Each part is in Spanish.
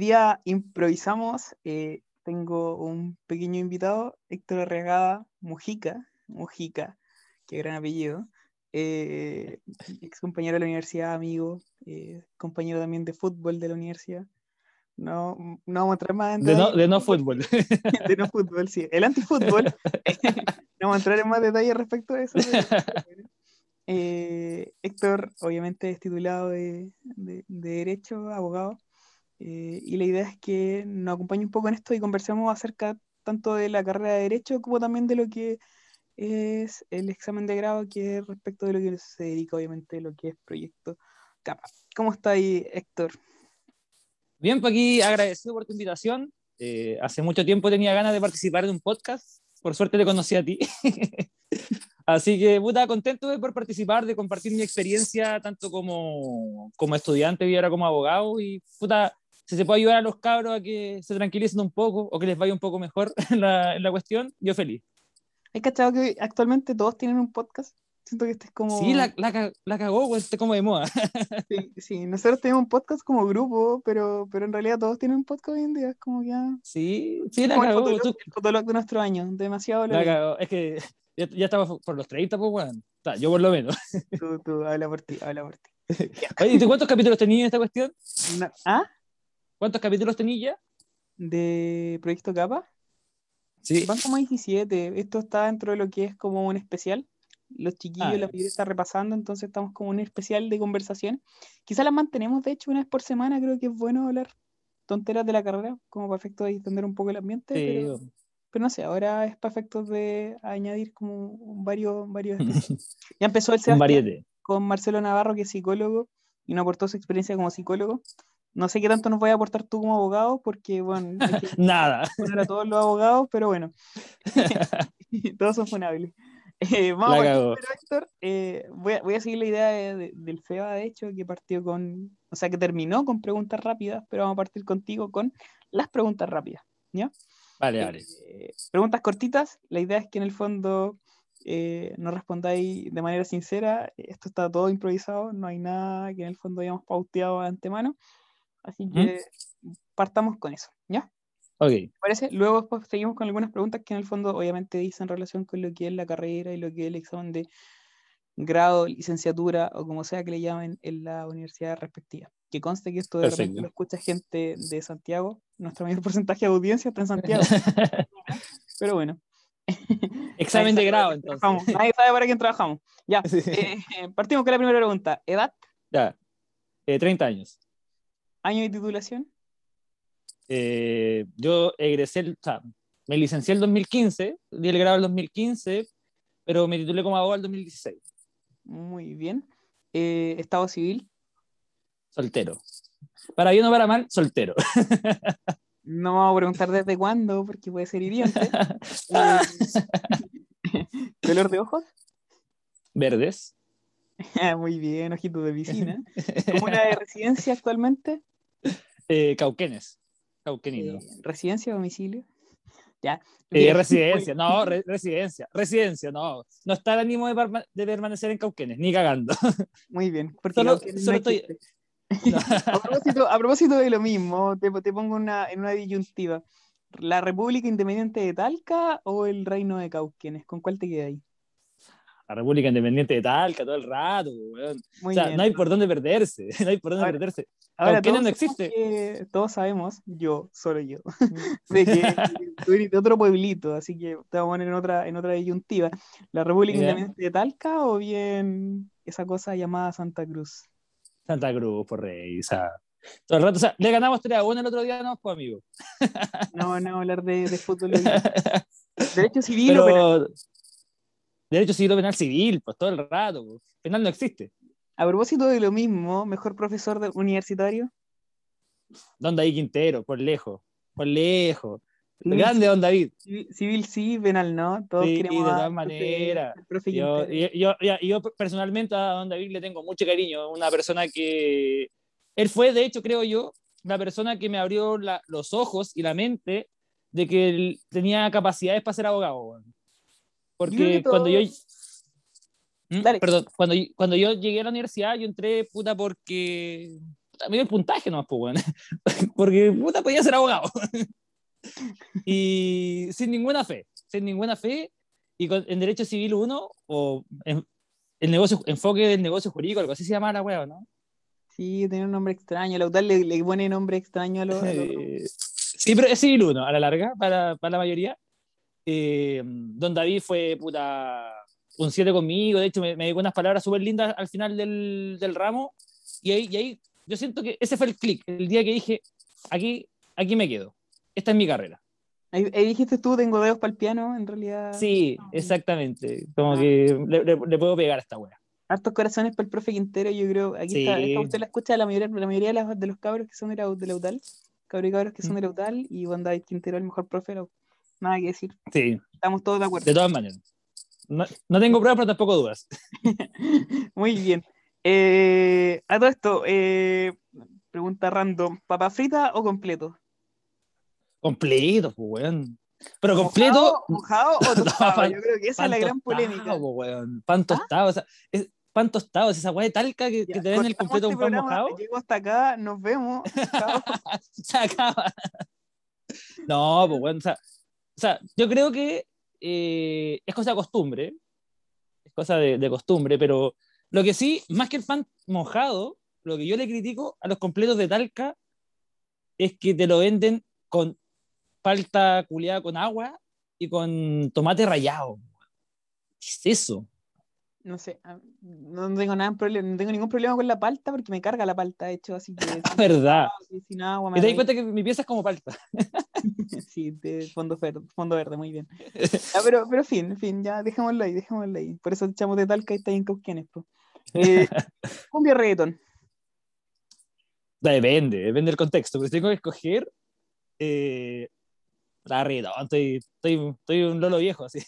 Día improvisamos. eh, tengo un pequeño invitado, Héctor Arregada Mujica, Mujica, qué gran apellido. eh, ex compañero de la universidad, amigo, eh, compañero también de fútbol de la universidad. No, no vamos a entrar más en De no, de no fútbol. de no fútbol, sí. El antifútbol. no vamos a entrar en más detalles respecto a eso. Eh, Héctor, obviamente, es titulado de, de- de Derecho, abogado. Eh, y la idea es que nos acompañe un poco en esto y conversemos acerca tanto de la carrera de Derecho como también de lo que es el examen de grado, que es respecto de lo que se dedica, obviamente, lo que es proyecto CAPA. ¿Cómo está ahí, Héctor? Bien, pues aquí agradecido por tu invitación. Eh, hace mucho tiempo tenía ganas de participar en un podcast. Por suerte te conocí a ti. Así que, puta, contento de por participar, de compartir mi experiencia tanto como, como estudiante y ahora como abogado. Y, puta, si se puede ayudar a los cabros a que se tranquilicen un poco o que les vaya un poco mejor en la, en la cuestión, yo feliz. ¿Has cachado que actualmente todos tienen un podcast? Siento que este es como... Sí, la, la, la cagó, güey, está como de moda. Sí, sí, nosotros tenemos un podcast como grupo, pero, pero en realidad todos tienen un podcast hoy en día. Es como ya. Sí, sí, la como el cagó. fotolog, tú- el fotolog de nuestro año. Demasiado la cagó. Es que ya, ya estaba por los 30, pues, weón. Ta, Yo por lo menos. Tú, tú, habla por ti, habla por ti. Oye, ¿y tú cuántos capítulos tenías en esta cuestión? Na- ¿Ah? ¿Cuántos capítulos tenías ya? ¿De Proyecto Capa? Sí. Van como 17. Esto está dentro de lo que es como un especial. Los chiquillos, Ah, la mayoría está repasando, entonces estamos como un especial de conversación. Quizás las mantenemos, de hecho, una vez por semana. Creo que es bueno hablar tonteras de la carrera, como para efecto de distender un poco el ambiente. Sí, pero... Pero no sé, ahora es para efectos de añadir como varios, varios. Ya empezó el Sebastián con Marcelo Navarro, que es psicólogo, y nos aportó su experiencia como psicólogo. No sé qué tanto nos vaya a aportar tú como abogado, porque, bueno, Nada. poner a todos los abogados, pero bueno, todos son funables. Eh, vamos a Héctor. Eh, voy, a, voy a seguir la idea de- de- del FEBA, de hecho, que partió con, o sea, que terminó con preguntas rápidas, pero vamos a partir contigo con las preguntas rápidas, ¿ya? Vale, vale. Eh, preguntas cortitas. La idea es que en el fondo eh, no respondáis de manera sincera. Esto está todo improvisado, no hay nada que en el fondo hayamos pauteado de antemano. Así Ujú. que partamos con eso, ¿ya? Ok. ¿Te parece? Luego después seguimos con algunas preguntas que en el fondo obviamente dicen relación con lo que es la carrera y lo que es el examen de grado, licenciatura o como sea que le llamen en la universidad respectiva. Que conste que esto de repente lo escucha gente de Santiago. Nuestro mayor porcentaje de audiencia está en Santiago. Pero bueno. Examen de grado, entonces. trabajamos. Nadie sabe para quién trabajamos. Ya, Sí. eh, partimos con la primera pregunta. ¿Edad? Ya. Eh, 30 años. ¿Año de titulación? Eh, yo egresé, el- o sea, me licencié el 2015, di el grado el 2015, pero me titulé como abogado el 2016. Muy bien. Eh, ¿Estado civil? Soltero. Para bien o para mal, soltero. No vamos a preguntar desde cuándo, porque puede ser hiriente. Eh, ¿Color de ojos? Verdes. Muy bien, ojito de piscina. ¿Comuna de residencia actualmente? Eh, cauquenes. Cauquenino. Eh, ¿Residencia o domicilio? Ya. Eh, residencia, no, re- residencia, residencia, no. No está el ánimo de, perma- de permanecer en Cauquenes, ni cagando. Muy bien. Porque Solo- solo no estoy- existe. A propósito, a propósito de lo mismo, te, te pongo una, en una disyuntiva. ¿La República Independiente de Talca o el Reino de Cauquenes? ¿Con cuál te queda ahí? La República Independiente de Talca todo el rato, weón. Muy o sea, bien. no hay por dónde perderse, no hay por dónde Ahora- perderse. Ahora, todos no existe. que- todos sabemos, yo, solo yo, de que tú eres de otro pueblito, así que te vamos a poner en otra, en otra disyuntiva. ¿La República. Independiente de Talca o bien esa cosa llamada Santa Cruz? Santa Cruz, por rey, o sea, todo el rato, o sea, le ganamos 3 a 1 el otro día, no, pues, amigo. No, no hablar de, de fútbol. Derecho civil. Pero, derecho civil o penal civil, pues todo el rato, pues. penal no existe. A propósito de lo mismo, mejor profesor de- universitario. Don David Quintero, por lejos, por lejos. Civil, Grande Don David. Civil, civil sí, penal no. Todos Sí, queremos de todas maneras. Yo, yo, yo, yo personalmente a Don David le tengo mucho cariño, una persona que él fue, de hecho, creo yo, la persona que me abrió la- los ojos y la mente de que él tenía capacidades para ser abogado. Yo Porque que cuando yo... ¿Mm? Dale. Perdón, cuando, cuando yo llegué a la universidad, yo entré puta porque también el puntaje nomás, pues, weón. Porque, puta, podía ser abogado. y sin ninguna fe, sin ninguna fe, y con, en Derecho Civil 1, o en, el negocio, enfoque del negocio jurídico, algo así se llama la weá, ¿no? Sí, tiene un nombre extraño. Laudal le, le pone nombre extraño a los. Eh, sí, pero es Civil 1 a la larga, para, para la mayoría. Eh, don David fue puta un 7 conmigo, de hecho me, me dijo unas palabras súper lindas al final del, del ramo, y ahí, y ahí yo siento que ese fue el clic, el día que dije, aquí, aquí me quedo, esta es mi carrera. Ahí, ahí dijiste tú, tengo dedos para el piano, en realidad. Sí, exactamente, como que le, le- le puedo pegar a esta wea. Hartos corazones para el profe Quintero, yo creo. Aquí Sí. está, esta usted la escucha la mayoría, la mayoría de, las- de los cabros que son de la, de la UDAL. Cabros y cabros que son de la UDAL, y Juan David Quintero, el mejor profe. de la. Nada que decir, Sí, estamos todos de acuerdo. de todas maneras. No, no tengo pruebas, pero tampoco dudas. Muy bien. Eh, a todo esto, eh, pregunta random: ¿papa frita o completo? Completo, pues, weón. Pero completo, ¿Mojado, mojado o No, tostado? pan- Yo creo que esa es la gran tostado, polémica. po, weón. Pan tostado, o sea, es, pan tostado, es esa weá de talca que, que Ya, te den el completo este con pan programa, mojado. Llego hasta acá, nos vemos. Se acaba. No, pues bueno, o sea, o sea, yo creo que eh, es cosa de costumbre, es cosa de, de costumbre, pero lo que sí, más que el pan mojado, lo que yo le critico a los completos de Talca es que te lo venden con palta culiada con agua y con tomate rallado. ¿Qué es eso? No sé, no tengo nada no tengo ningún problema con la palta porque me carga la palta, de hecho, así que verdad. sin- agua Y me te das da- cuenta que mi pieza es como palta. Sí, de fondo verde, fondo verde, muy bien. Ya, pero, pero fin, fin, ya dejémoslo ahí, dejémoslo ahí. Por eso echamos de Talca y está ahí en Cauquenes. Eh, cumbia o reggaetón. Depende, depende del contexto, pero si tengo que escoger, eh, la reggaetón, estoy, estoy, estoy un lolo viejo, así.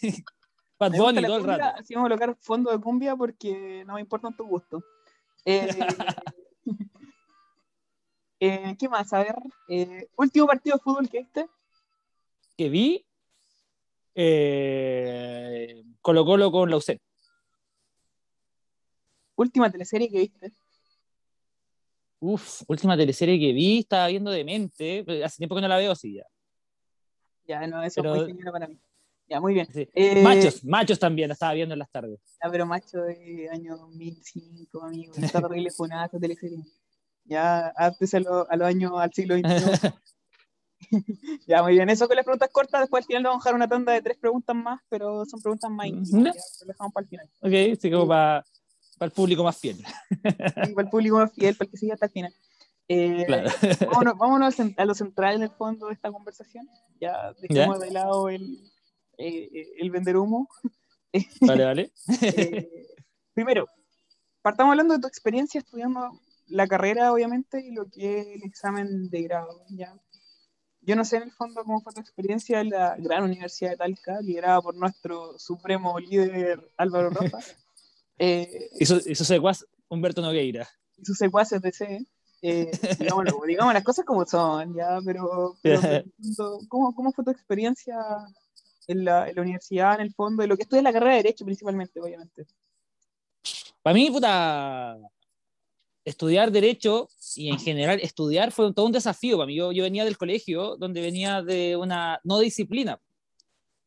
Bad Bunny todo el rato. así vamos a colocar fondo de cumbia porque no me importan tus gustos. Eh, eh, ¿qué más? A ver, eh, último partido de fútbol que viste. Que vi eh, Colo Colo con la UCEP. Última teleserie que viste. Uf, última teleserie que vi, estaba viendo Demente, hace tiempo que no la veo, sí, ya. Ya, no, eso Pero- fue señora para mí. Ya, muy bien. Sí. Eh, Machos, machos también, la estaba viendo en las tardes. Ya, pero macho de año 2005, amigo. Está horrible funada esa teleserie. Ya, antes a, lo- a los años, al siglo XXI. ya, muy bien. Eso con las preguntas cortas. Después al final vamos a dejar una tanda de tres preguntas más, pero son preguntas más íntimas. Ya. Ya, lo dejamos para el final. Ok, sí, como para el público más fiel. Y para el público más fiel, para el que siga hasta el final. Eh, Claro. vámonos vámonos a lo central en el fondo de esta conversación. Ya dejemos de lado el, eh, eh, el vender humo. Vale, vale. Eh, primero, partamos hablando de tu experiencia estudiando la carrera, obviamente, y lo que es el examen de grado. ¿ya? Yo no sé en el fondo cómo fue tu experiencia en la gran Universidad de Talca, liderada por nuestro supremo líder Álvaro Rosa, eh, Y su, y su secuaz Humberto Nogueira. y sus secuaces de C. Eh, digámoslo, digamos las cosas como son, ya, pero, pero en el fondo, ¿cómo, ¿cómo fue tu experiencia en la, en la universidad, en el fondo, de lo que estudias la carrera de Derecho principalmente, obviamente? Para mí, puta, estudiar Derecho y en general estudiar fue todo un desafío para mí. Yo, yo venía del colegio donde venía de una no disciplina,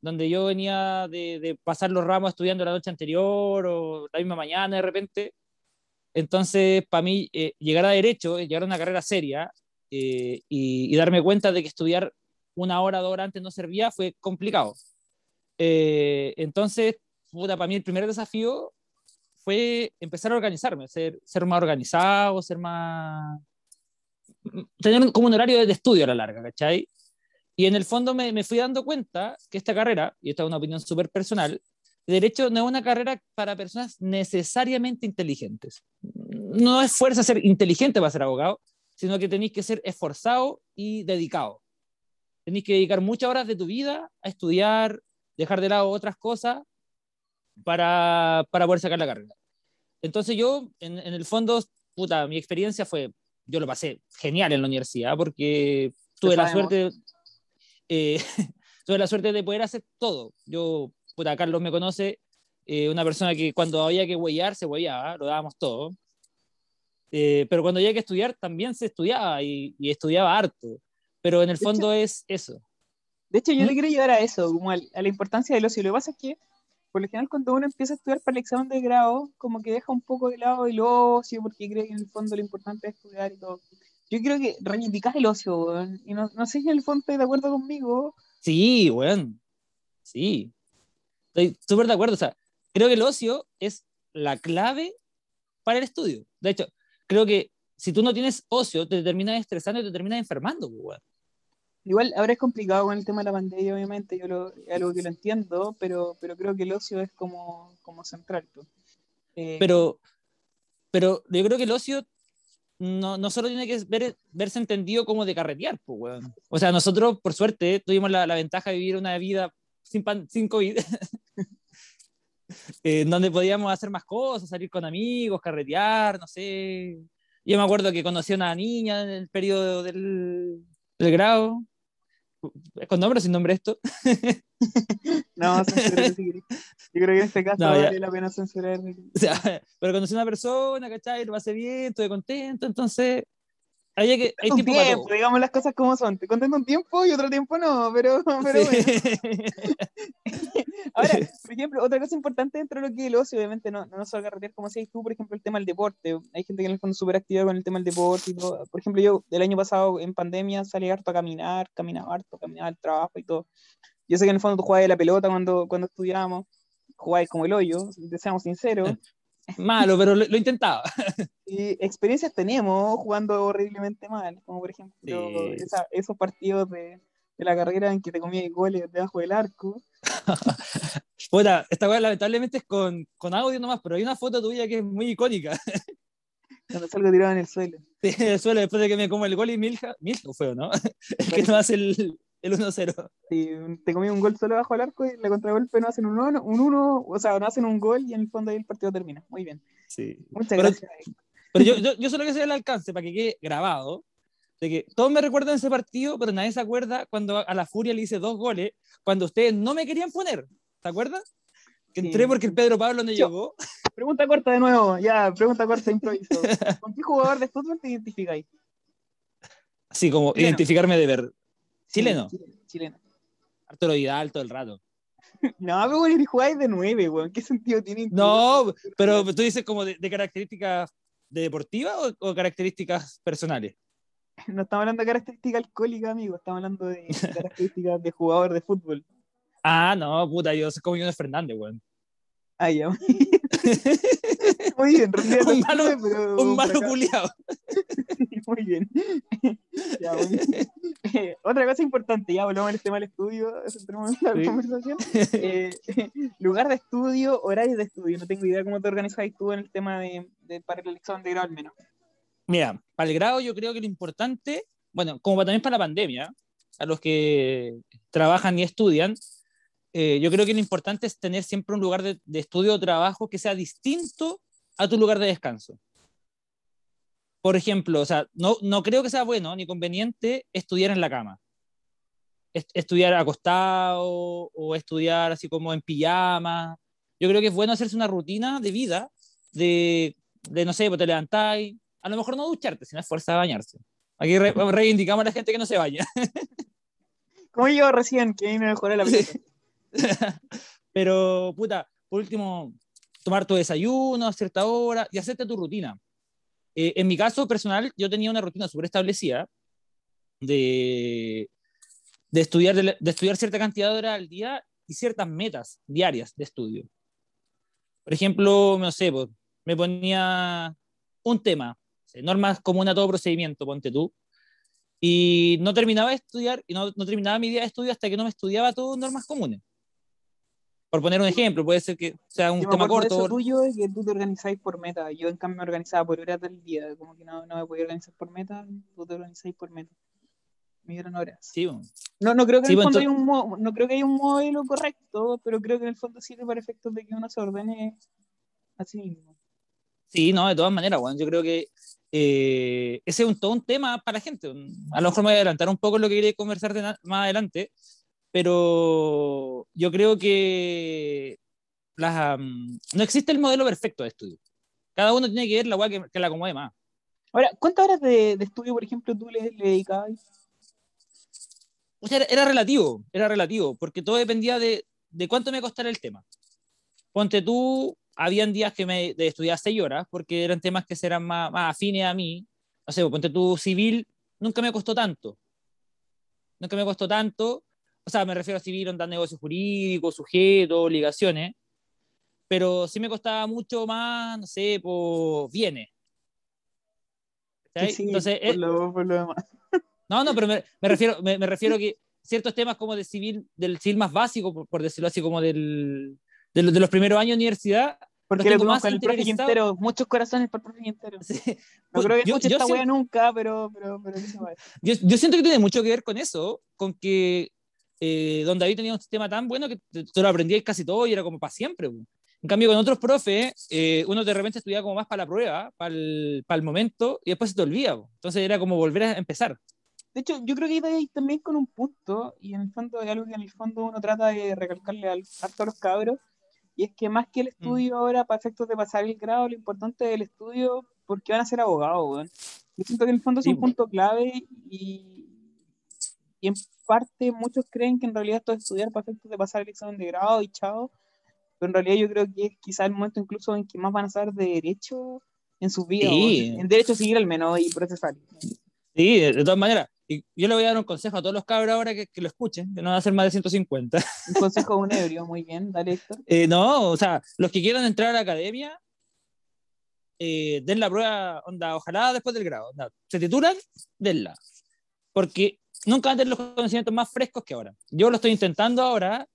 donde yo venía de, pasar los ramos estudiando la noche anterior o la misma mañana de repente. Entonces, para mí, eh, llegar a Derecho, llegar a una carrera seria eh, y, darme cuenta de que estudiar una hora, dos horas antes no servía fue complicado. Eh, entonces, para mí el primer desafío fue empezar a organizarme, ser, ser más organizado, ser más... tener como un horario de estudio a la larga, ¿cachai? Y en el fondo me, me fui dando cuenta que esta carrera, y esta es una opinión súper personal, Derecho no es una carrera para personas necesariamente inteligentes. No es fuerza ser inteligente para ser abogado, sino que tenéis que ser esforzado y dedicado. Tenéis que dedicar muchas horas de tu vida a estudiar, dejar de lado otras cosas para, para poder sacar la carrera. Entonces yo, en, en el fondo, puta, mi experiencia fue, yo lo pasé genial en la universidad porque tuve la suerte, eh, tuve la suerte de poder hacer todo. Yo, puta, Carlos me conoce, eh, una persona que cuando había que huellar, se huellaba, lo dábamos todo. Eh, pero cuando había que estudiar también se estudiaba y, y estudiaba harto. Pero en el De fondo es eso. De hecho, yo ¿Mm? le quiero llegar a eso, como al- a la importancia del ocio. Lo que pasa es que, por lo general, cuando uno empieza a estudiar para el examen de grado, como que deja un poco de lado el ocio, porque cree que en el fondo lo importante es estudiar y todo. Yo creo que reivindicas el ocio, weón. Y no, no sé si en el fondo estás de acuerdo conmigo. Sí, weón. Sí. Estoy súper de acuerdo. O sea, creo que el ocio es la clave para el estudio. De hecho, creo que si tú no tienes ocio, te terminas estresando y te terminas enfermando, pues, weón. Igual ahora es complicado con el tema de la pandemia, obviamente, yo lo, algo que lo entiendo, pero, pero creo que el ocio es como, como central. Eh, Pero, pero yo creo que el ocio no, no solo tiene que ver- verse entendido como de carretear, pues, weón. O sea, nosotros, por suerte, tuvimos la, ventaja de vivir una vida sin, pan- COVID, eh, donde podíamos hacer más cosas, salir con amigos, carretear, no sé. Yo me acuerdo que conocí a una niña en el periodo del, del grado. ¿Es con nombre o sin nombre esto? No, censurarlo si querés. Yo creo que en este caso No, vale la pena censurar. O sea, pero conocí a una persona, ¿cachai? Lo pasé bien, estuve contento, entonces había que, hay tiempo para digamos las cosas como son. Te contento un tiempo y otro tiempo no, pero, pero Sí. bueno. Ahora, por ejemplo, otra cosa importante dentro de lo que es el ocio, obviamente no, no solo carretear como decías tú, por ejemplo, el tema del deporte. Hay gente que en el fondo es súper activa con el tema del deporte y todo. Por ejemplo, yo el año pasado en pandemia salí harto a caminar, caminaba harto, caminaba al trabajo y todo. Yo sé que en el fondo tú jugabas de la pelota cuando, cuando estudiábamos, jugabas como el hoyo, si te seamos sinceros. Malo, pero lo, lo intentaba. Y experiencias tenemos jugando horriblemente mal, como por ejemplo Sí. esa- esos partidos de, de la carrera en que te comías goles debajo del arco. Puta, esta weá lamentablemente es con, con audio nomás, pero hay una foto tuya que es muy icónica. Cuando salgo tirado en el suelo. Sí, en el suelo después de que me como el gol y Milja, Milja fue, ¿no? El que no hace el, el 1-0. Si te comí un gol solo debajo del arco y la contragolpe no hacen un uno, un uno, o sea, no hacen un gol y en el fondo ahí el partido termina. Muy bien. Sí. Muchas Pero- gracias. Pero yo, yo, yo solo que sé el alcance para que quede grabado, de que todos me recuerdan ese partido, pero nadie se acuerda cuando a la Furia le hice dos goles, cuando ustedes no me querían poner. ¿Te acuerdas? Que Sí. entré porque el Pedro Pablo no Yo- llegó. Pregunta corta de nuevo, ya, pregunta corta, improviso. ¿Con qué jugador de fútbol te identificáis? Así como identificarme de ver. Chileno. Chileno. Arturo Vidal todo el rato. No, pero bueno, jugáis de nueve, weón. ¿Qué sentido tiene? No, pero tú dices como de, de características de deportiva o, o características personales. No estamos hablando de características alcohólicas, amigo. Estamos hablando de características de jugador de fútbol. Ah, no, puta, yo soy como Jonas Fernández, weón. Ah, ya. Muy bien, Un malo- pero Un malo culiado. Muy bien. Ya, muy bien. Eh, otra cosa importante, ya volvamos al tema del estudio, centremos en la Sí. conversación. Eh, lugar de estudio, horario de estudio. No tengo idea cómo te organizas tú en el tema de, de para el examen de grado al menos. Mira, para el grado yo creo que lo importante, bueno, como también para la pandemia, a los que trabajan y estudian, eh, yo creo que lo importante es tener siempre un lugar de, de estudio o trabajo que sea distinto a tu lugar de descanso. Por ejemplo, o sea, no, no creo que sea bueno ni conveniente estudiar en la cama. Est- estudiar acostado o estudiar así como en pijama. Yo creo que es bueno hacerse una rutina de vida, de, de no sé, pues te levantáis, a lo mejor no ducharte, sino es fuerza de bañarse. Aquí re- reivindicamos a la gente que no se baña. Como yo recién, que vine a mejorar la pelota. Pero, puta, por último, tomar tu desayuno a cierta hora y hacerte tu rutina. Eh, en mi caso personal, yo tenía una rutina súper establecida de, de, estudiar, de, de estudiar cierta cantidad de horas al día y ciertas metas diarias de estudio. Por ejemplo, no sé, pues, me ponía un tema, normas comunes a todo procedimiento, ponte tú, y no terminaba de estudiar, y no, no terminaba mi día de estudio hasta que no me estudiaba todo normas comunes. Por poner un ejemplo, puede ser que sea un Yo tema corto. eso tuyo es que tú te organizáis por meta. Yo, en cambio, me organizaba por horas del día. Como que no, no me podía organizar por meta, tú te organizáis por meta. Me dieron horas. Sí, bueno. No, no creo que Sí, en el fondo hay un no creo que haya un modelo correcto, pero creo que en el fondo sirve para efectos de que uno se ordene a sí mismo. Sí, no, de todas maneras, bueno, yo creo que eh, ese es un, todo un tema para la gente. A lo mejor me voy a adelantar un poco lo que quería conversar de más adelante, pero yo creo que las, um, no existe el modelo perfecto de estudio. Cada uno tiene que ver la weá que, que la acomode más. Ahora, ¿cuántas horas de, de estudio, por ejemplo, tú le, le dedicabas? O sea, era, era relativo, era relativo, porque todo dependía de, de cuánto me costara el tema. Ponte tú, habían días que me de estudiar seis horas, porque eran temas que eran más, más afines a mí. No sé, ponte tú, civil, nunca me costó tanto. Nunca me costó tanto. O sea, me refiero a civil, onda negocios jurídicos, sujetos, obligaciones. Pero sí me costaba mucho más, no sé, por bienes. ¿Cachai? Sí, Entonces, por, eh, lo, por lo demás. no, no, pero me, me refiero, me, me refiero que ciertos temas como del civil, del civil más básico, por, por decirlo así, como del, de, los- de los primeros años de universidad. Porque lo más con el profe. Quintero, muchos corazones para el profe Quintero. Sí. No creo que Yo- escuche yo esta siento- wea nunca, pero, pero, pero yo, yo siento que tiene mucho que ver con eso, con que eh, don David tenía un sistema tan bueno que te- tú lo aprendías casi todo y era como para siempre. En cambio, con otros profes, eh, uno de repente estudiaba como más para la prueba, para el, para el momento, y después se te olvida. Entonces era como volver a empezar. De hecho, yo creo que ahí ahí también con un punto, y en el fondo es algo que en el fondo uno trata de recalcarle al, a todos los cabros, y es que más que el estudio ahora para efectos de pasar el grado, lo importante es el estudio porque van a ser abogados, weón. Yo siento que en el fondo es Sí, un punto clave y, y en parte muchos creen que en realidad esto es estudiar para efectos de pasar el examen de grado y chao, pero en realidad yo creo que es quizá el momento incluso en que más van a saber de derecho en sus vidas, Sí. en derecho civil al menos y procesal. Sí, de, todas maneras. Y yo le voy a dar un consejo a todos los cabros ahora que, que lo escuchen, que no va a ser más de 150. Un consejo de un ebrio, muy bien, dale Héctor. Eh, no, o sea, los que quieran entrar a la academia, eh, den la prueba, onda, ojalá después del grado. onda, se titulan, denla. Porque nunca van a tener los conocimientos más frescos que ahora. Yo lo estoy intentando ahora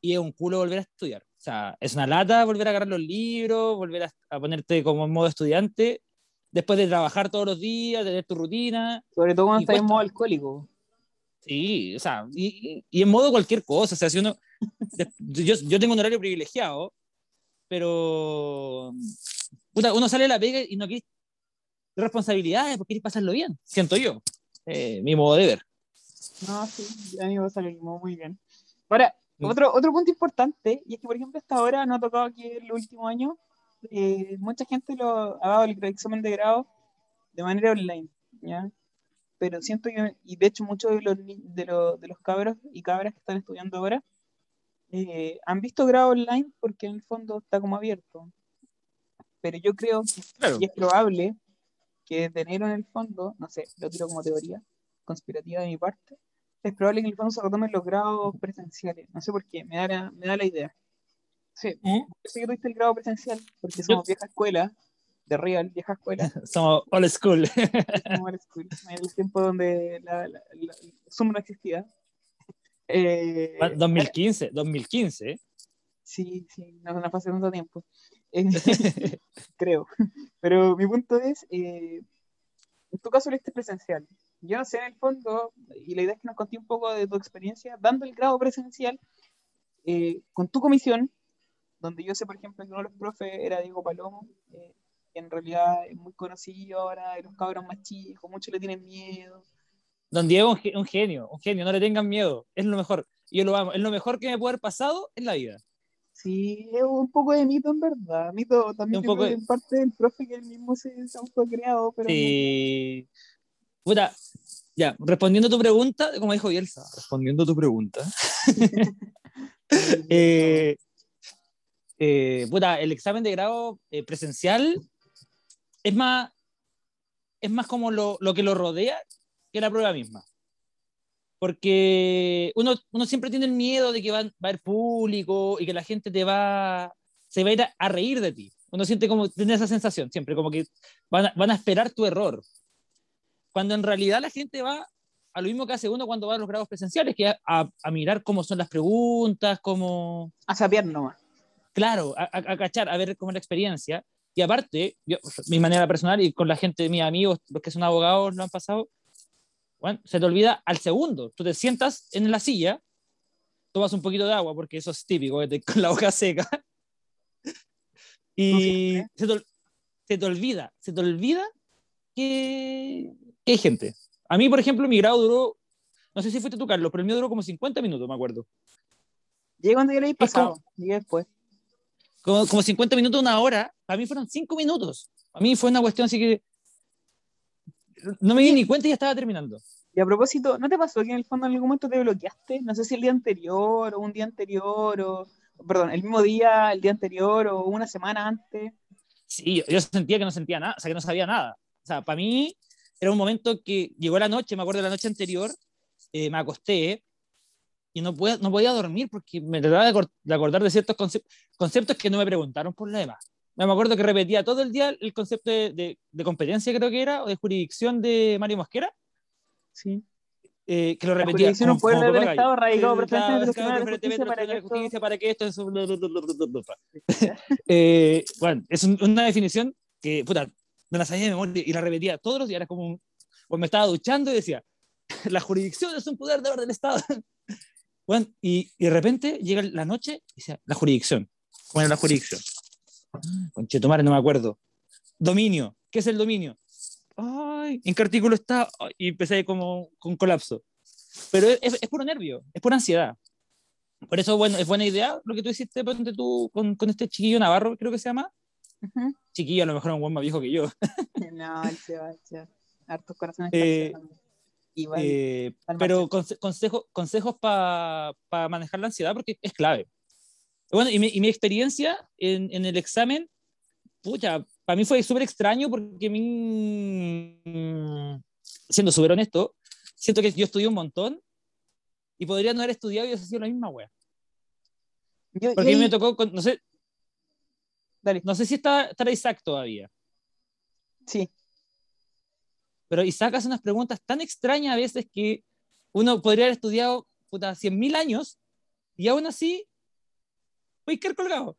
y es un culo volver a estudiar. O sea, es una lata volver a agarrar los libros, volver a, a ponerte como en modo estudiante, después de trabajar todos los días, tener tu rutina. Sobre todo cuando estás en modo alcohólico. Sí, o sea, y, y- en modo cualquier cosa. O sea, si uno. de- yo, yo tengo un horario privilegiado, pero. puta, uno sale de la pega y no quiere responsabilidades porque quieres pasarlo bien, siento yo. Eh, mi modo de ver. No, sí, a mí me mismo, muy bien. Ahora, otro, otro punto importante, y es que, por ejemplo, hasta ahora no ha tocado aquí en los últimos años, eh, mucha gente lo ha dado el examen de grado de manera online, ¿ya? Pero siento que, y de hecho muchos de los, de los, de los cabros y cabras que están estudiando ahora eh, han visto grado online porque en el fondo está como abierto. Pero yo creo que Claro. y es probable que de enero en el fondo, no sé, lo tiro como teoría conspirativa de mi parte, es probable que en el fondo se retomen los grados presenciales. No sé por qué, me da la, me da la idea. Sí, yo sé que tuviste el grado presencial, porque somos vieja escuela, de real, vieja escuela, Somos old school. como old school, en el tiempo donde la, la- la- Zoom no existía. Eh, 2015, 2015. Sí, sí, no, no hace tanto tiempo. Eh, creo. Pero mi punto es, eh, en tu caso lo hiciste presencial. Yo no sé en el fondo, y la idea es que nos conté un poco de tu experiencia dando el grado presencial eh, con tu comisión, donde yo sé, por ejemplo, que uno de los profes era Diego Palomo, eh, que en realidad es muy conocido ahora, de los cabros más chicos, muchos le tienen miedo. Don Diego, ge- un genio, un genio, no le tengan miedo, es lo mejor. Yo lo amo, es lo mejor que me puede haber pasado en la vida. Sí, es un poco de mito en verdad. Mito también Un poco de- en parte del profe que él mismo se, se autocreado, pero Sí. Puta, ya, respondiendo a tu pregunta, como dijo Bielsa, respondiendo a tu pregunta. eh, eh, puta, el examen de grado eh, presencial es más, es más como lo, lo que lo rodea que la prueba misma. Porque uno, uno siempre tiene el miedo de que va, va a haber público y que la gente te va, se va a ir a, a reír de ti. Uno siente como, tiene esa sensación siempre, como que van a, van a esperar tu error. Cuando en realidad la gente va a lo mismo que hace uno cuando va a los grados presenciales, que a, a- a mirar cómo son las preguntas, cómo, a saber nomás. claro, a, a- cachar, a ver cómo es la experiencia. Y aparte, yo, mi manera personal y con la gente, mis amigos, los que son abogados, lo han pasado, bueno, se te olvida al segundo. Tú te sientas en la silla, tomas un poquito de agua, porque eso es típico, te- con la boca seca, y se te, se te olvida, se te olvida que, que hay gente. A mí, por ejemplo, mi grado duró, no sé si fuiste tú, Carlos, pero el mío duró como 50 minutos, me acuerdo. Llegué cuando yo le había Es como- pasado, llegué después. como, como 50 minutos, una hora, para mí fueron 5 minutos. A mí fue una cuestión así que no me di ni cuenta y ya estaba terminando. Y a propósito, ¿no te pasó que en el fondo en algún momento te bloqueaste? No sé si el día anterior o un día anterior o, perdón, el mismo día, el día anterior o una semana antes. Sí, yo, yo sentía que no sentía nada, o sea, que no sabía nada. O sea, para mí era un momento que llegó la noche, me acuerdo de la noche anterior, eh, me acosté y no podía, no podía dormir porque me trataba de, acor- de acordar de ciertos concep- conceptos que no me preguntaron por la demás. Me acuerdo que repetía todo el día el concepto de, de- de competencia, creo que era, o de jurisdicción de Mario Mosquera, Sí. eh, que lo La repetía. jurisdicción un poder del papagayo. Estado radicado para que esto- Justicia para que esto es eh, bueno, es un- una definición que, puta, me la sabía de memoria y la repetía todos los días. Era como, un- pues me estaba duchando y decía, la jurisdicción es un poder de orden del Estado. Bueno, y, y de repente llega la noche y decía, la jurisdicción. ¿Cuál es la jurisdicción? Conchetumare, no me acuerdo. Dominio. ¿Qué es el dominio? Ay, ¿en qué artículo está? Y empecé como con colapso. Pero es, es, puro nervio, es pura ansiedad. Por eso, bueno, es buena idea lo que tú hiciste tú, con, con este chiquillo Navarro, creo que se llama. Ujú. Chiquillo, a lo mejor un buen más viejo que yo. No, el Seba. Hartos corazones. Eh. Igual. Eh, pero conse- consejo- consejos para manejar la ansiedad porque es clave. Bueno, y mi, y mi experiencia en, en el examen, pucha, para mí fue súper extraño porque a mí, mm, siendo súper honesto, siento que yo estudié un montón y podría no haber estudiado y hubiese sido la misma wea. Yo- Porque a yo mí me tocó, no sé, Dale. no sé si está, estará Isaac todavía, Sí, pero Isaac hace unas preguntas tan extrañas a veces que uno podría haber estudiado puta 100.000 años y aún así puede quedar colgado.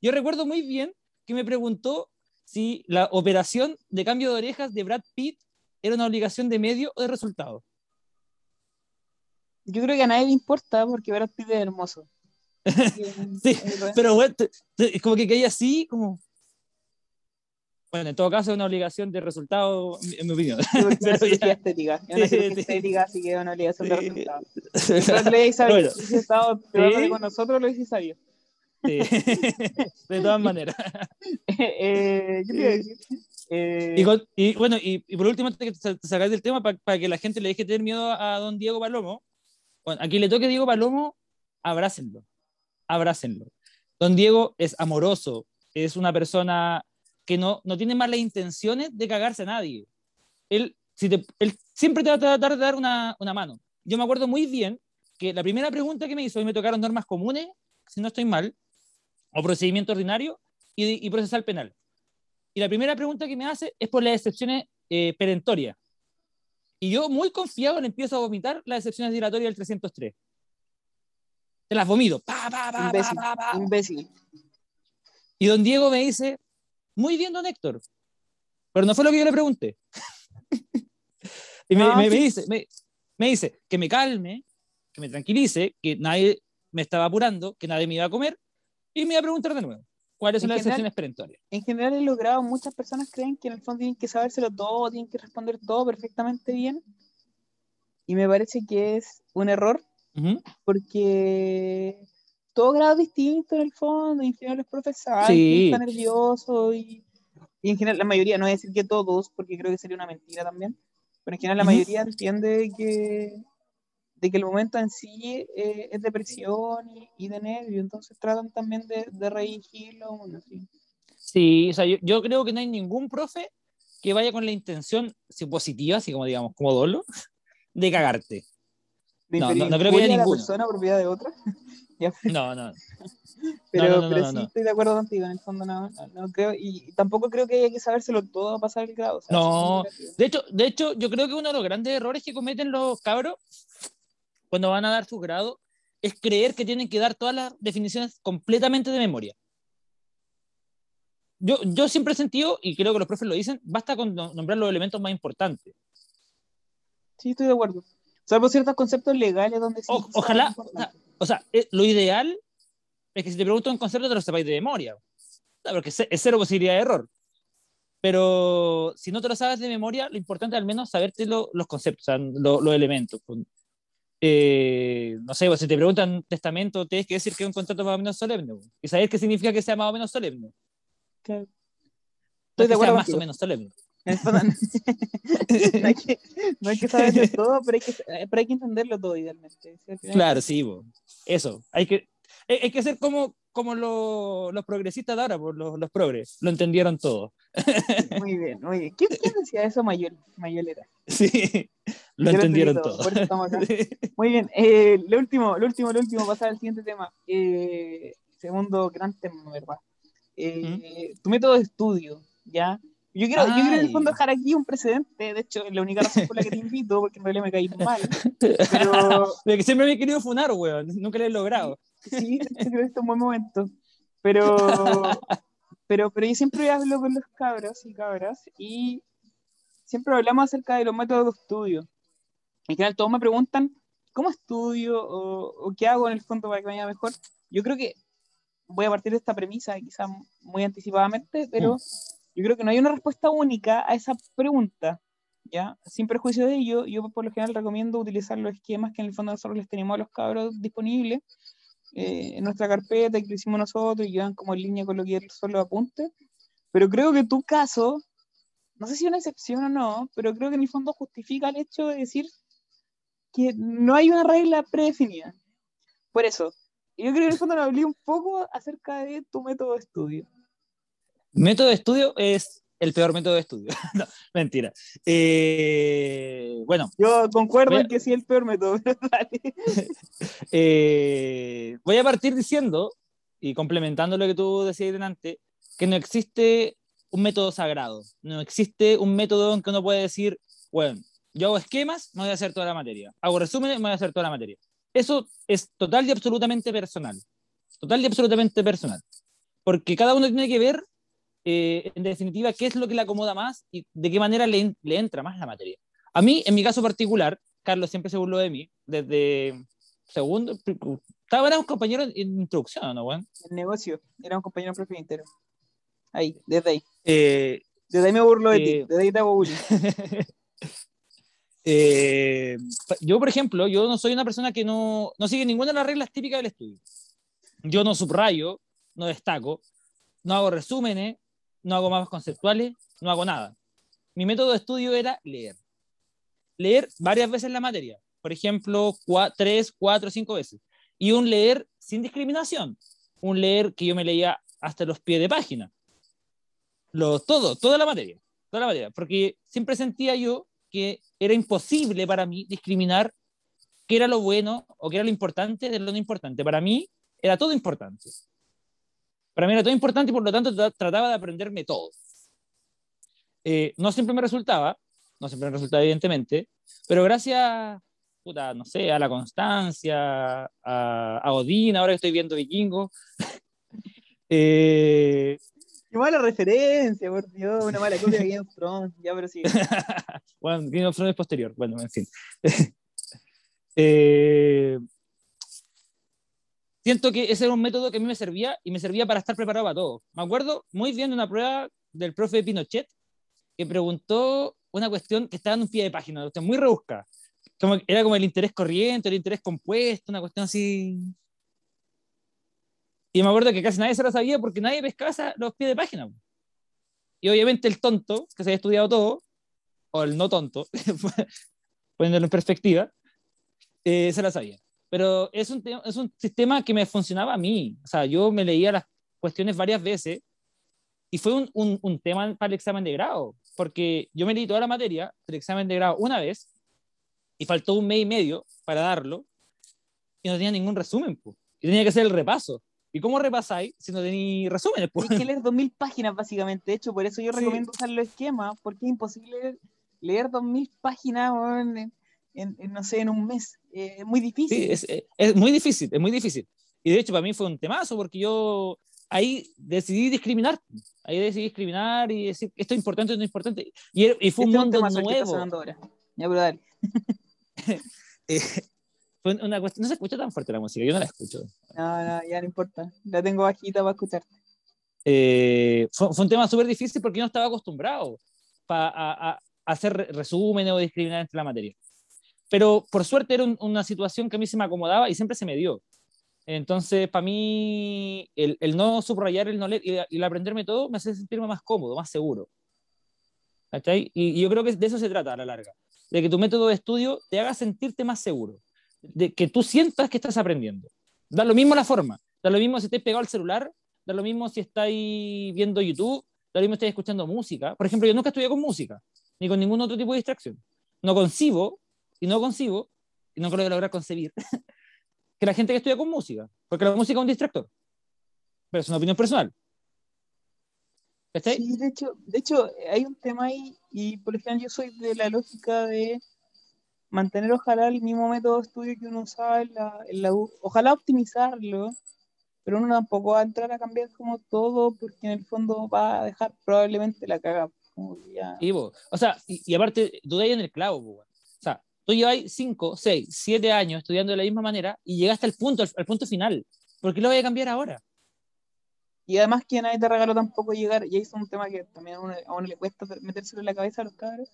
Yo recuerdo muy bien que me preguntó si la operación de cambio de orejas de Brad Pitt era una obligación de medio o de resultado. yo creo que a nadie le importa porque Brad Pitt es hermoso. Sí, Pero bueno, como que caía así, como... Bueno, en todo caso es una obligación de resultado, en mi opinión. Sí, porque es una Pero cirugía ya. estética. Es una Sí, estética, así que es una obligación de resultado. Le dice, Bueno. si estado con nosotros, lo hubiese sabido. Sí. De todas maneras. Eh, ¿Qué te iba a decir? Eh, Y, con- y bueno, y, y por último, antes de que te te sacáis del tema, para que la gente le deje tener miedo a, a don Diego Palomo, bueno, a quien le toque Diego Palomo, abrácenlo, abrácenlo. Don Diego es amoroso, es una persona que no, no tiene malas intenciones de cagarse a nadie. Él, si te- él siempre te va a tratar de dar una, una mano. Yo me acuerdo muy bien que la primera pregunta que me hizo, y me tocaron normas comunes, si no estoy mal, o procedimiento ordinario y, y procesal penal. Y la primera pregunta que me hace es por las excepciones eh, perentorias. Y yo, muy confiado, le empiezo a vomitar las excepciones dilatorias del 303. Te las vomito. Pa, pa, pa, imbécil, pa, pa. imbécil. Y don Diego me dice, muy bien, don Héctor. Pero no fue lo que yo le pregunté. y me, Ah, me- me sí. dice, me, me dice que me calme, que me tranquilice, que nadie me estaba apurando, que nadie me iba a comer, y me iba a preguntar de nuevo, ¿cuáles son En las general- excepciones perentorias? En general, en los grados, muchas personas creen que en el fondo tienen que sabérselo todo, tienen que responder todo perfectamente bien. Y me parece que es un error Porque todo grado distinto en el fondo, en general los profesores Sí. están nerviosos y, y en general la mayoría, no voy a decir que todos, porque creo que sería una mentira también, pero en general la mayoría entiende que, de que el momento en sí eh, es de presión y, y de nervio, entonces tratan también de, de redirigirlo. Bueno, sí. Sí, o sea, yo, yo creo que no hay ningún profe que vaya con la intención si positiva, así como digamos, como dolo, de cagarte. No, no- no creo que haya injuria a la ninguno. persona propiedad de otra. No, no. pero no, no, pero no, sí no. estoy de acuerdo contigo, en el fondo no, no, no creo, y tampoco creo que haya que sabérselo todo a pasar el grado. o sea, No. De hecho, de hecho, yo creo que uno de los grandes errores que cometen los cabros cuando van a dar su grado es creer que tienen que dar todas las definiciones completamente de memoria. Yo, yo siempre he sentido, y creo que los profes lo dicen, basta con no- nombrar los elementos más importantes. Sí, estoy de acuerdo. Salvo ciertos conceptos legales donde sí. O- quizás ojalá. O sea, eh, lo ideal es que si te pregunto un concepto te lo sepáis de memoria. Porque es cero posibilidad de error. Pero si no te lo sabes de memoria, lo importante es al menos saberte lo- los conceptos, o sea, lo- los elementos. Con- eh, no sé, pues, si te preguntan testamento, tienes que decir que es un contrato más o menos solemne. pues, Y saber qué significa que sea más o menos solemne. Claro. No Estoy es de sea acuerdo más o menos solemne. En el fondo, no, hay que, no hay que saberlo todo, pero hay que, pero hay que entenderlo todo idealmente. ¿sí? Claro, sí, bo. eso. Hay que, hay que ser como, como los, los progresistas de ahora, por los, los progres. Lo entendieron todo. Muy bien, muy bien. ¿Quién, quién decía eso? Mayol, Mayolera. Sí, lo Yo entendieron entendí todo. Acá. Muy bien, eh, lo último, lo último, lo último, pasar al siguiente tema. Eh, segundo gran tema, ¿verdad? Eh, Tu método de estudio, ¿ya? Yo quiero, yo quiero en el fondo dejar aquí un precedente, de hecho, es la única razón por la que te invito, porque en realidad me caí mal, pero De que siempre me he querido funar, weón. Nunca lo he logrado. sí, creo que este es un buen momento. Pero, pero, pero yo siempre hablo con los cabros y cabras y siempre hablamos acerca de los métodos de estudio. En general, todos me preguntan cómo estudio o, o qué hago en el fondo para que me vaya mejor. Yo creo que voy a partir de esta premisa, quizás muy anticipadamente, pero yo creo que no hay una respuesta única a esa pregunta. ¿ya? Sin perjuicio de ello, yo por lo general recomiendo utilizar los esquemas que en el fondo nosotros les tenemos a los cabros disponibles eh, en nuestra carpeta que lo hicimos nosotros y llevan como en línea con lo que son los apuntes. Pero creo que tu caso, no sé si es una excepción o no, pero creo que en el fondo justifica el hecho de decir que no hay una regla predefinida. Por eso, yo creo que en el fondo nos hablé un poco acerca de tu método de estudio. Método de estudio es el peor método de estudio. no, mentira. Eh, bueno, Yo concuerdo a- en que sí es el peor método, eh, voy a partir diciendo, y complementando lo que tú decías delante, que no existe un método sagrado. No existe un método en que uno puede decir, bueno, yo hago esquemas, me voy a hacer toda la materia. Hago resúmenes, me voy a hacer toda la materia. Eso es total y absolutamente personal. Total y absolutamente personal. Porque cada uno tiene que ver, eh, en definitiva, qué es lo que le acomoda más y de qué manera le, le entra más la materia. A mí, en mi caso particular, Carlos siempre se burló de mí, desde segundo, estaba éramos compañeros en introducción, ¿no, weón? El negocio, era un compañero entero. Ahí, desde ahí. Eh, Desde ahí me burlo de Eh, ti, desde ahí te hago bullying. eh, yo, por ejemplo, yo no soy una persona que no, no sigue ninguna de las reglas típicas del estudio. Yo no subrayo, no destaco, no hago resúmenes, no hago mapas conceptuales, no hago nada. Mi método de estudio era leer. Leer varias veces la materia. Por ejemplo, cua- tres, cuatro, cinco veces. Y un leer sin discriminación. Un leer que yo me leía hasta los pies de página. Lo, todo, toda la materia. Toda la materia. Porque siempre sentía yo que era imposible para mí discriminar qué era lo bueno o qué era lo importante de lo no importante. Para mí era todo importante. Para mí era todo importante y por lo tanto tra- trataba de aprenderme todo. Eh, no siempre me resultaba, no siempre me resultaba evidentemente, pero gracias, puta, no sé, a la constancia, a, a Odín, ahora que estoy viendo Vikingo, eh, Qué mala referencia, por Dios, una mala copia de Game of Thrones. Ya, pero sí. bueno, Game of Thrones es posterior, bueno, en fin. Eh, siento que ese era un método que a mí me servía y me servía para estar preparado para todo. Me acuerdo muy bien de una prueba del profe Pinochet que preguntó una cuestión que estaba en un pie de página, una muy rebusca. Como, era como el interés corriente, el interés compuesto, una cuestión así. Y me acuerdo que casi nadie se lo sabía porque nadie pescaba los pies de página. Y obviamente el tonto, que se había estudiado todo, o el no tonto, poniéndolo en perspectiva, eh, se la sabía. Pero es un, es un sistema que me funcionaba a mí. O sea, yo me leía las cuestiones varias veces y fue un, un, un tema para el examen de grado, porque yo me leí toda la materia del examen de grado una vez y faltó un mes y medio para darlo y no tenía ningún resumen, pues. Y tenía que hacer el repaso. ¿Y cómo repasáis si no tenéis resúmenes? Pues? Tienes que leer 2000 páginas, básicamente. De hecho, por eso yo Sí. recomiendo usar los esquemas, porque es imposible leer 2000 páginas weón, en, en- no sé, en un mes. Eh, es muy difícil. Sí, es, eh, es muy difícil, es muy difícil. Y de hecho para mí fue un temazo porque yo ahí decidí discriminar. Ahí decidí discriminar y decir esto es importante, esto no es importante. Y, y fue un Este es mundo está nuevo. ahora. Ya, pero dale. Eh, fue una cuestión, no se escucha tan fuerte la música, yo no la escucho. No, no, ya no importa. La tengo bajita para escucharte. Eh, fue, fue un tema súper difícil porque yo no estaba acostumbrado pa- a, a- hacer re- resúmenes o discriminar entre la materia. Pero por suerte era un- una situación que a mí se me acomodaba y siempre se me dio. Entonces, para mí, el, el no subrayar, el no leer y, el aprenderme todo me hace sentirme más cómodo, más seguro. ¿cachai? Y, y yo creo que de eso se trata a la larga, de que tu método de estudio te haga sentirte más seguro, de que tú sientas que estás aprendiendo. Da lo mismo la forma, da lo mismo si estáis pegado al celular, da lo mismo si estáis viendo YouTube, da lo mismo si estáis escuchando música. Por ejemplo, yo nunca estudié con música, ni con ningún otro tipo de distracción. No concibo, y no concibo, y no creo que lograr concebir, que la gente que estudia con música, porque la música es un distractor. Pero es una opinión personal. ¿Cachai? Sí, de hecho, de hecho, hay un tema ahí, y por ejemplo, yo soy de la lógica de mantener ojalá el mismo método de estudio que uno usaba en la, en la U, ojalá optimizarlo, pero uno tampoco va a entrar a cambiar como todo, porque en el fondo va a dejar probablemente la caga. como ya- Y vos, o sea, y, y aparte, ahí en el clavo, po, weón. o sea, tú llevas 5, 6, 7 años estudiando de la misma manera y llegaste al punto, al, al punto final. ¿Por qué lo voy a cambiar ahora? Y además que nadie te regaló tampoco llegar, y ahí es un tema que también a uno, a uno le cuesta metérselo en la cabeza a los cabros,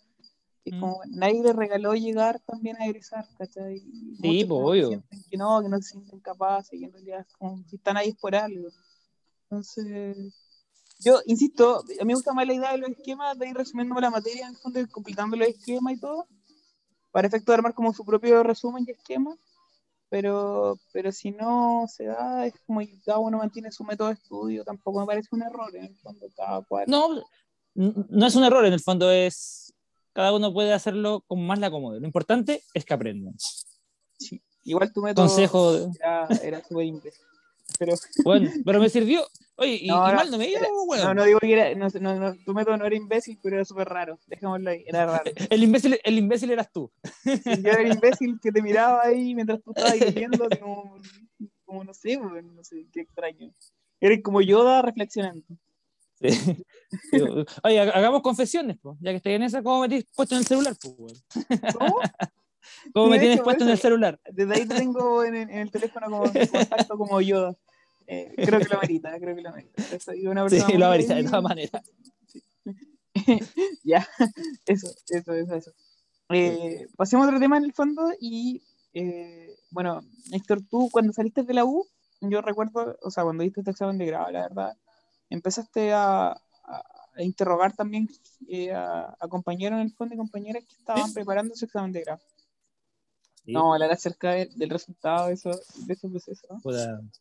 que es Mm. como, nadie le regaló llegar también a egresar, ¿cachai? Y Sí, pues, obvio. que no, que no se sienten capaces, y en realidad es como, si están ahí es por algo. Entonces, yo insisto, a mí me gusta más la idea de los esquemas, de ir resumiendo la materia, en el fondo, completando los esquemas y todo, para efecto de armar como su propio resumen y esquema, pero, pero si no se da, es como que cada uno mantiene su método de estudio, tampoco me parece un error, en el fondo, cada cual. No, no es un error, en el fondo es, cada uno puede hacerlo como más le acomode. Lo importante es que aprendan. Sí. Igual tu método Consejo, de- era, era súper imbécil. Pero, bueno, pero me sirvió. Oye, y, No, y mal no me iba, era- weón. no, no digo que era, no, no, no, tu método no era imbécil, pero era súper raro, dejémoslo ahí, era raro. El imbécil, el imbécil eras tú. Yo era el imbécil que te miraba ahí mientras tú estabas leyendo, como, como no sé, no sé, qué extraño. Eres como Yoda reflexionando. Sí. Oye, ha- hagamos confesiones, po. ya que estoy en esa, ¿cómo me puesto en el celular? po? ¿Cómo? ¿Cómo Sí, me de tienes puesto en el celular? Desde ahí te tengo en, el- en el teléfono como contacto como Yoda. Eh, creo que lo amerita, creo que lo amerita. Soy una Sí, persona muy lo amerita de ahí. todas maneras. ya, eso, eso, eso, eso. Eh, pasemos a otro tema en el fondo y, eh, bueno, Héctor, tú cuando saliste de la U, yo recuerdo, o sea, cuando diste este examen de grado, la verdad, empezaste a, interrogar también eh, a, a compañeros en el fondo y compañeras que estaban Sí. preparando su examen de grado. Sí, No, hablar acerca de- del resultado de, eso, de ese proceso.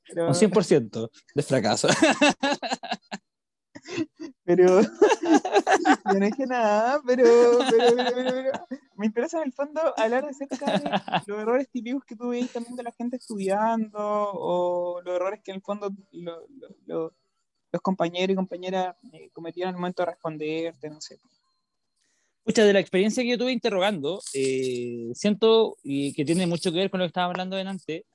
Pero, Un 100% de fracaso. pero yo no dije nada, pero, pero, pero, pero, pero, me interesa en el fondo hablar acerca de los errores típicos que tú veis también de la gente estudiando o los errores que en el fondo lo- lo- lo- los compañeros y compañeras eh, cometieron al momento de responderte, no sé. Mucha de la experiencia que yo tuve interrogando, eh, siento, y que tiene mucho que ver con lo que estaba hablando delante,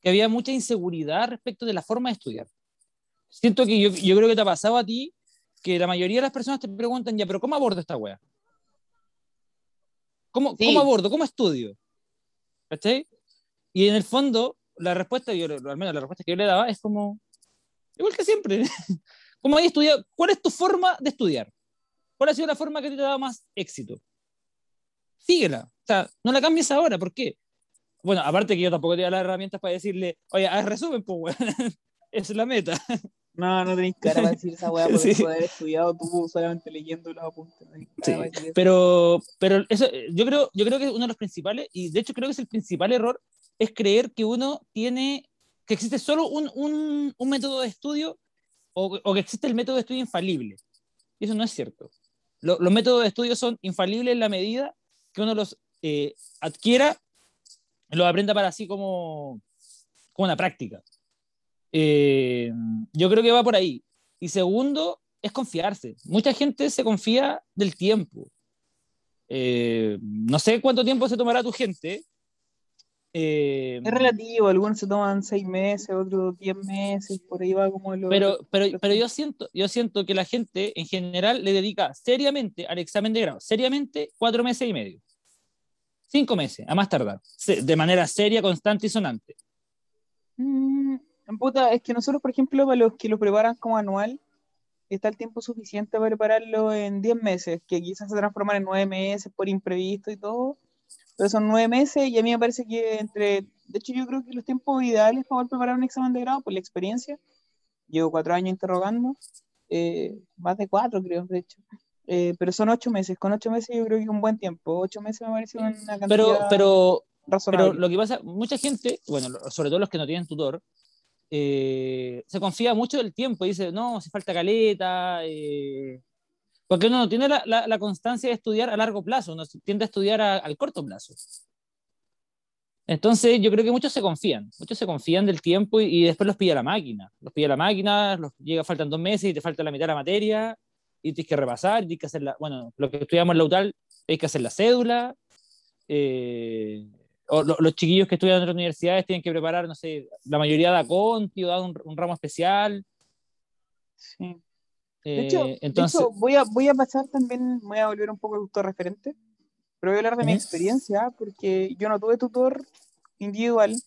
que había mucha inseguridad respecto de la forma de estudiar. Siento que yo, yo creo que te ha pasado a ti que la mayoría de las personas te preguntan, ya, pero ¿cómo abordo esta wea? ¿Cómo, Sí. ¿Cómo abordo? ¿Cómo estudio? ¿Cachai? Y en el fondo, la respuesta, yo, al menos la respuesta que yo le daba es como, igual que siempre. ¿Cómo hay estudiado? ¿Cuál es tu forma de estudiar? ¿Cuál ha sido la forma que te ha dado más éxito? Síguela. O sea, no la cambies ahora. ¿Por qué? Bueno, aparte que yo tampoco te voy a dar las herramientas para decirle, oye, haz resumen, pues, weón. Es la meta. No, no tenéis cara para decir esa weá porque Sí. haber estudiado tú solamente leyendo los apuntes. Sí. Pero, pero eso, yo, creo, yo creo que uno de los principales, y de hecho creo que es el principal error, es creer que uno tiene, que existe solo un, un, un método de estudio o, o que existe el método de estudio infalible. Y eso no es cierto. Lo- los métodos de estudio son infalibles en la medida que uno los eh, adquiera, los aprenda para así como, como una práctica. Eh, yo creo que va por ahí. Y segundo, es confiarse. Mucha gente se confía del tiempo. Eh, no sé cuánto tiempo se tomará tu gente. Eh, Es relativo, algunos se toman seis meses, otros diez meses, por ahí va como lo... pero, pero, pero yo, siento, yo siento que la gente en general le dedica seriamente al examen de grado, seriamente cuatro meses y medio. Cinco meses, a más tardar, de manera seria, constante y sonante. Mm, puta, es que nosotros, por ejemplo, para los que lo preparan como anual, está el tiempo suficiente para prepararlo en 10 meses, que quizás se transforman en 9 meses por imprevisto y todo, pero son 9 meses y a mí me parece que entre, de hecho yo creo que los tiempos ideales para poder preparar un examen de grado, por la experiencia, llevo cuatro años interrogando, eh, más de cuatro creo, de hecho, eh, pero son ocho meses. Con ocho meses yo creo que es un buen tiempo. Ocho meses me parece una cantidad Pero, pero, razonable. pero lo que pasa, mucha gente, bueno, sobre todo los que no tienen tutor, eh, se confía mucho del tiempo y dice, no, si falta caleta, eh, porque uno no tiene la, la- la constancia de estudiar a largo plazo, uno tiende a estudiar a- al corto plazo. Entonces, yo creo que muchos se confían, muchos se confían del tiempo y, y después los pilla la máquina. Los pilla la máquina, los llega, faltan dos meses y te falta la mitad de la materia y tienes que repasar, tienes que hacer la, bueno, lo que estudiamos en la UTAL, que hacer la cédula. eh, o lo- los chiquillos que estudian en otras universidades tienen que preparar, no sé, la mayoría da conti o da un, un ramo especial. Sí. Eh, De hecho, de entonces, hecho, voy, a, voy a pasar también, voy a volver un poco al tutor referente, pero voy a hablar de mi Ujú. experiencia, porque yo no tuve tutor individual,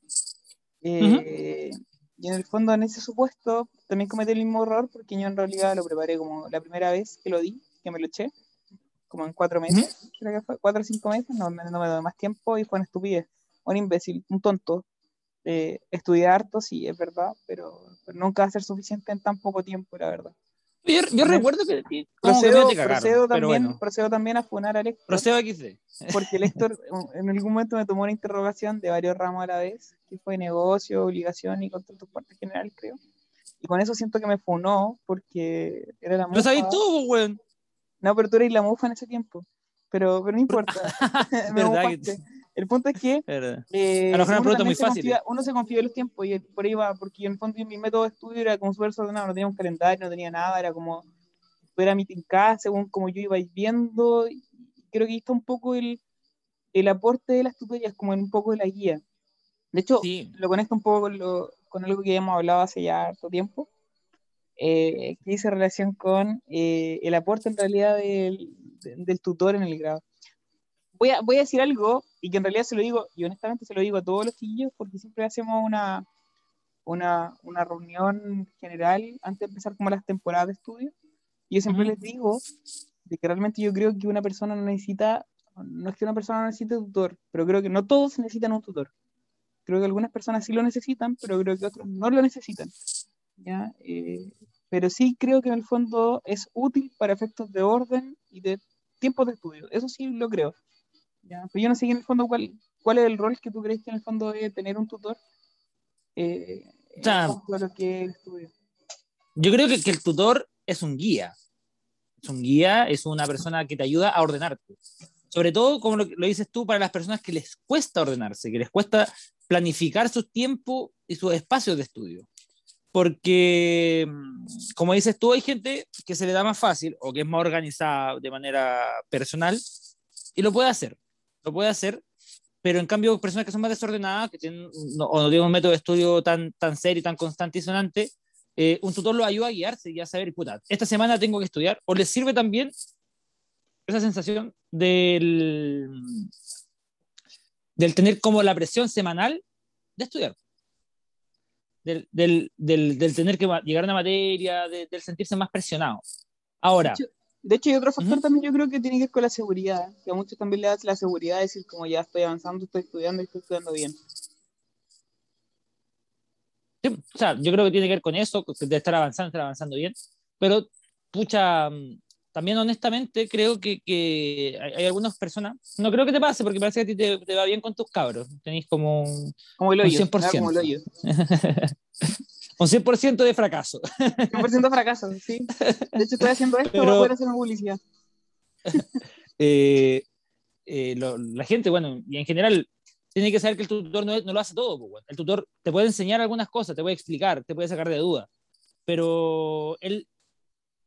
eh, y en el fondo en ese supuesto también cometí el mismo error, porque yo en realidad lo preparé como la primera vez que lo di, que me lo eché, como en cuatro meses, creo que fue, cuatro o cinco meses, no, me- no me dio más tiempo, y fue una estupidez, un imbécil, un tonto. Eh, estudiar harto, sí, es verdad, pero, pero nunca va a ser suficiente en tan poco tiempo, la verdad. Yo, recuerdo que, que como que Procedo, cagaron, también, bueno, procedo también a funar a Héctor, procedo XD. porque el Héctor en algún momento me tomó una interrogación de varios ramos a la vez, que fue negocio, obligación y contratos parte general, creo. Y con eso siento que me funó, porque era la Lo mufa. sabéis todo, pues, weón. No, pero tú eres la mufa en ese tiempo. Pero, pero no importa. me Verdad que- mofaste. El punto es que eh, A lo mejor una muy se fácil, confía- uno se confía de los tiempos y por ahí va, porque en el fondo mi método de estudio era como súper desordenado, no tenía un calendario, no tenía nada, era como, era mi tincada según como yo iba viendo, y creo que ahí está un poco el, el aporte de las tutorías, como en un poco de la guía. De hecho, Sí. lo conecto un poco con, lo, con algo que hemos hablado hace ya harto tiempo, eh, que dice relación con eh, el aporte en realidad del, de- del tutor en el grado. Voy a, voy a decir algo, y que en realidad se lo digo, y honestamente se lo digo a todos los chiquillos, porque siempre hacemos una, una, una reunión general antes de empezar como las temporadas de estudio, y yo siempre les digo de que realmente yo creo que una persona no necesita, no es que una persona no necesite tutor, pero creo que no todos necesitan un tutor. Creo que algunas personas sí lo necesitan, pero creo que otros no lo necesitan. ¿ya? Eh, pero sí creo que en el fondo es útil para efectos de orden y de tiempos de estudio. Eso sí lo creo. ¿Ya? Pero yo no sé en el fondo cuál, cuál es el rol que tú crees que en el fondo debe tener un tutor. Eh, O sea, lo que estudio. Yo creo que, que el tutor es un guía. Es un guía, es una persona que te ayuda a ordenarte. Sobre todo, como lo, lo dices tú, para las personas que les cuesta ordenarse, que les cuesta planificar su tiempo y sus espacios de estudio. Porque, mm, como dices tú, hay gente que se le da más fácil o que es más organizada de manera personal y lo puede hacer. Lo puede hacer, pero en cambio, personas que son más desordenadas, que tienen, no, o no tienen un método de estudio tan, tan serio, tan constante y sonante, eh, un tutor lo ayuda a guiarse y a saber, puta, esta semana tengo que estudiar, o les sirve también esa sensación del, del tener como la presión semanal de estudiar. Del, del, del, del tener que llegar a una materia, de- del sentirse más presionado. Ahora, De hecho, hay otro factor también yo creo que tiene que ver con la seguridad, que a muchos también le da la seguridad de decir como ya estoy avanzando, estoy estudiando y estoy estudiando bien. Sí, o sea, yo creo que tiene que ver con eso, de estar avanzando, estar avanzando bien, pero, pucha, mm, también honestamente creo que, que hay, hay algunas personas, no creo que te pase, porque parece que a ti te, te va bien con tus cabros, tenéis como un, Como el Un hoyo. ¿verdad? 100%. Como el hoyo. un 100% de fracaso. 100% fracaso, sí. De hecho, estoy haciendo esto para poder hacer una publicidad. Eh, eh, lo- la gente, bueno, y en general, tiene que saber que el tutor no, no lo hace todo. pues. El tutor te puede enseñar algunas cosas, te puede explicar, te puede sacar de dudas, pero él,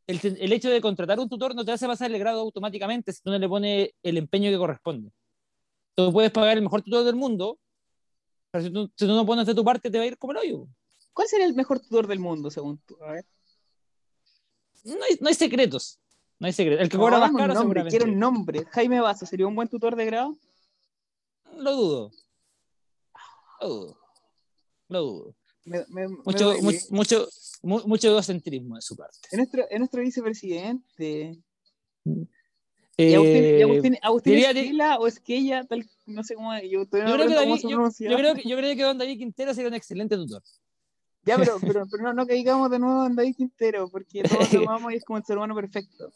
el, el hecho de contratar un tutor no te hace pasar el grado automáticamente si tú no le pones el empeño que corresponde. Tú puedes pagar el mejor tutor del mundo, pero si tú, si tú no pones de tu parte, te va a ir como el hoyo. ¿Cuál sería el mejor tutor del mundo, según tú? A ver. No hay, no hay secretos. No hay secretos. El que cobra más caro, nombre, quiero un nombre. Jaime Baza, ¿sería un buen tutor de grado? Lo dudo. Lo dudo. Lo dudo. Me- me- me Mucho, mucho, mu- mucho egocentrismo de su parte. Es nuestro, es nuestro vicepresidente. Eh, ¿Y Agustín, y Agustín, Agustín diría de- Esquela o Esquella? Tal, no sé cómo. Yo, todavía yo, no creo que aprendo cómo David, se yo, pronuncia. yo creo que, yo creo que Don David Quintero sería un excelente tutor. Ya, pero, pero, pero no, no caigamos de nuevo en David Quintero, porque todos lo amamos y es como el ser humano perfecto.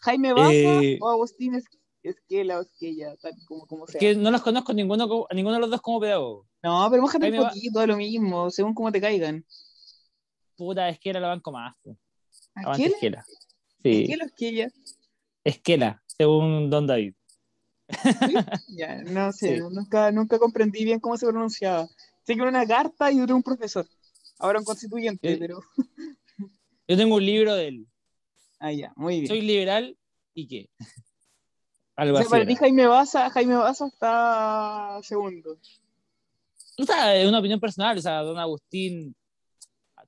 ¿Jaime Baza Eh, o Agustín Es- Esquela o Esquella? Tal como, como sea. Que no los conozco ninguno, a ninguno de los dos como pedagogo. No, pero mójate un Jaime poquito, da lo mismo, según cómo te caigan. Puta, Esquela la banco más. ¿Aquel? Esquela. Sí, ¿Esquela o Esquella? Esquela, según Don David. Ya, no sé, Sí. nunca, nunca comprendí bien cómo se pronunciaba. Sé que era una carta y otro un profesor. Ahora un constituyente, Eh, pero. Yo tengo un libro de él. Ah, ya, muy bien. Soy liberal y qué. Algo O sea, así. para ti Jaime Baza, Jaime Baza está segundo. O sea, es una opinión personal. O sea, Don Agustín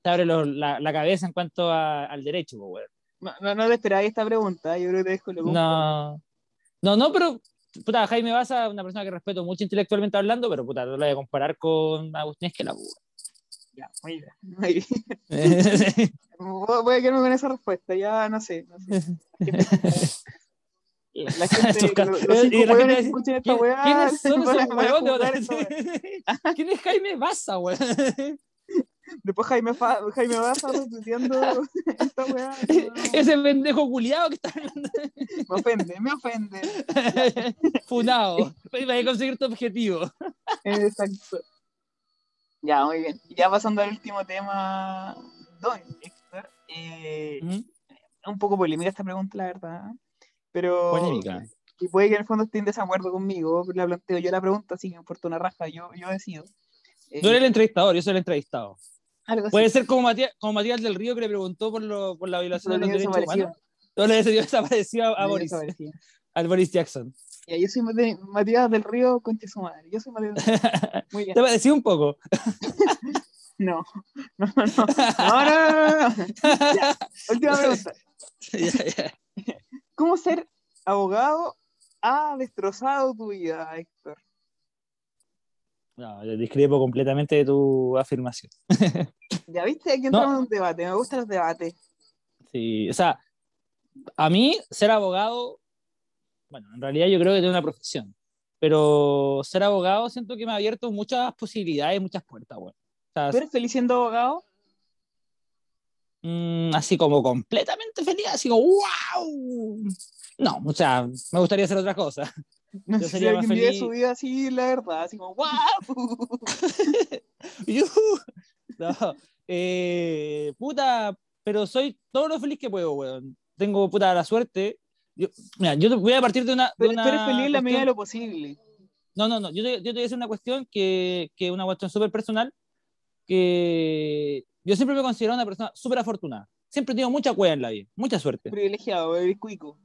te abre los- la, la cabeza en cuanto a- al derecho, po, weón. No, no, no te esperaba esta pregunta, yo creo que te dejo lo No. No, no, pero. Puta, Jaime Baza, una persona que respeto mucho intelectualmente hablando, pero puta, no lo voy a comparar con Agustín Esquela, po, Ya, muy bien. Muy bien. weón. Voy a quedarme con esa respuesta, ya no sé. No sé. La gente, los, y los cinco hueones que escuchen esta ¿Quién- weá, ¿Quiénes son esos esta weá. ¿Quién es Jaime Baza, weón? Después Jaime, Fa- Jaime Baza retuiteando esta weá. Ese pendejo culiado que está Me ofende, me ofende. funado. Para conseguir tu objetivo. Exacto. Ya, muy bien. Ya pasando al último tema, don Héctor. eh, es un poco polémica esta pregunta, la verdad. Pero. Polémica. Y puede que en el fondo esté en desacuerdo conmigo, la planteo yo la pregunta, así que me importa una raja, yo, yo decido. Eh, Tú eres el entrevistador, yo soy el entrevistado. Puede ser como Matías, como Matías del Río que le preguntó por, lo, por la violación de los derechos humanos. Yo le dio desaparecido a, a Yo Boris, al Boris Jackson. Ya, yo soy Mate- Matías del Río, conche su madre. Yo soy Matías del Río. Muy bien. ¿Te pareció un poco? No, no, no, no, no, no, no, no. Ya, Última pregunta. Ya, ya. ¿Cómo ser abogado ha destrozado tu vida, Héctor? No, yo discrepo completamente de tu afirmación. Ya viste, aquí entramos en un debate, me gustan los debates. Sí, o sea, a mí ser abogado, bueno, en realidad yo creo que tengo una profesión, pero ser abogado siento que me ha abierto muchas posibilidades, muchas puertas, bueno. O sea, ¿Tú eres feliz siendo abogado? mm, así como completamente feliz, así como ¡wow! No, o sea, me gustaría hacer otra cosa. No Yo sé si sería más alguien vive su vida así, la verdad, así como ¡wow! No, eh, puta, pero soy todo lo feliz que puedo, weón. Tengo puta la suerte. Yo, mira, yo voy a partir de una. de Pero tú una eres feliz en la medida de lo posible. No, no, no. Yo te, yo te voy a decir una cuestión que es una cuestión súper personal. Que yo siempre me he considerado una persona súper afortunada. Siempre he tenido mucha cueva en la vida, mucha suerte. Privilegiado, eres cuico.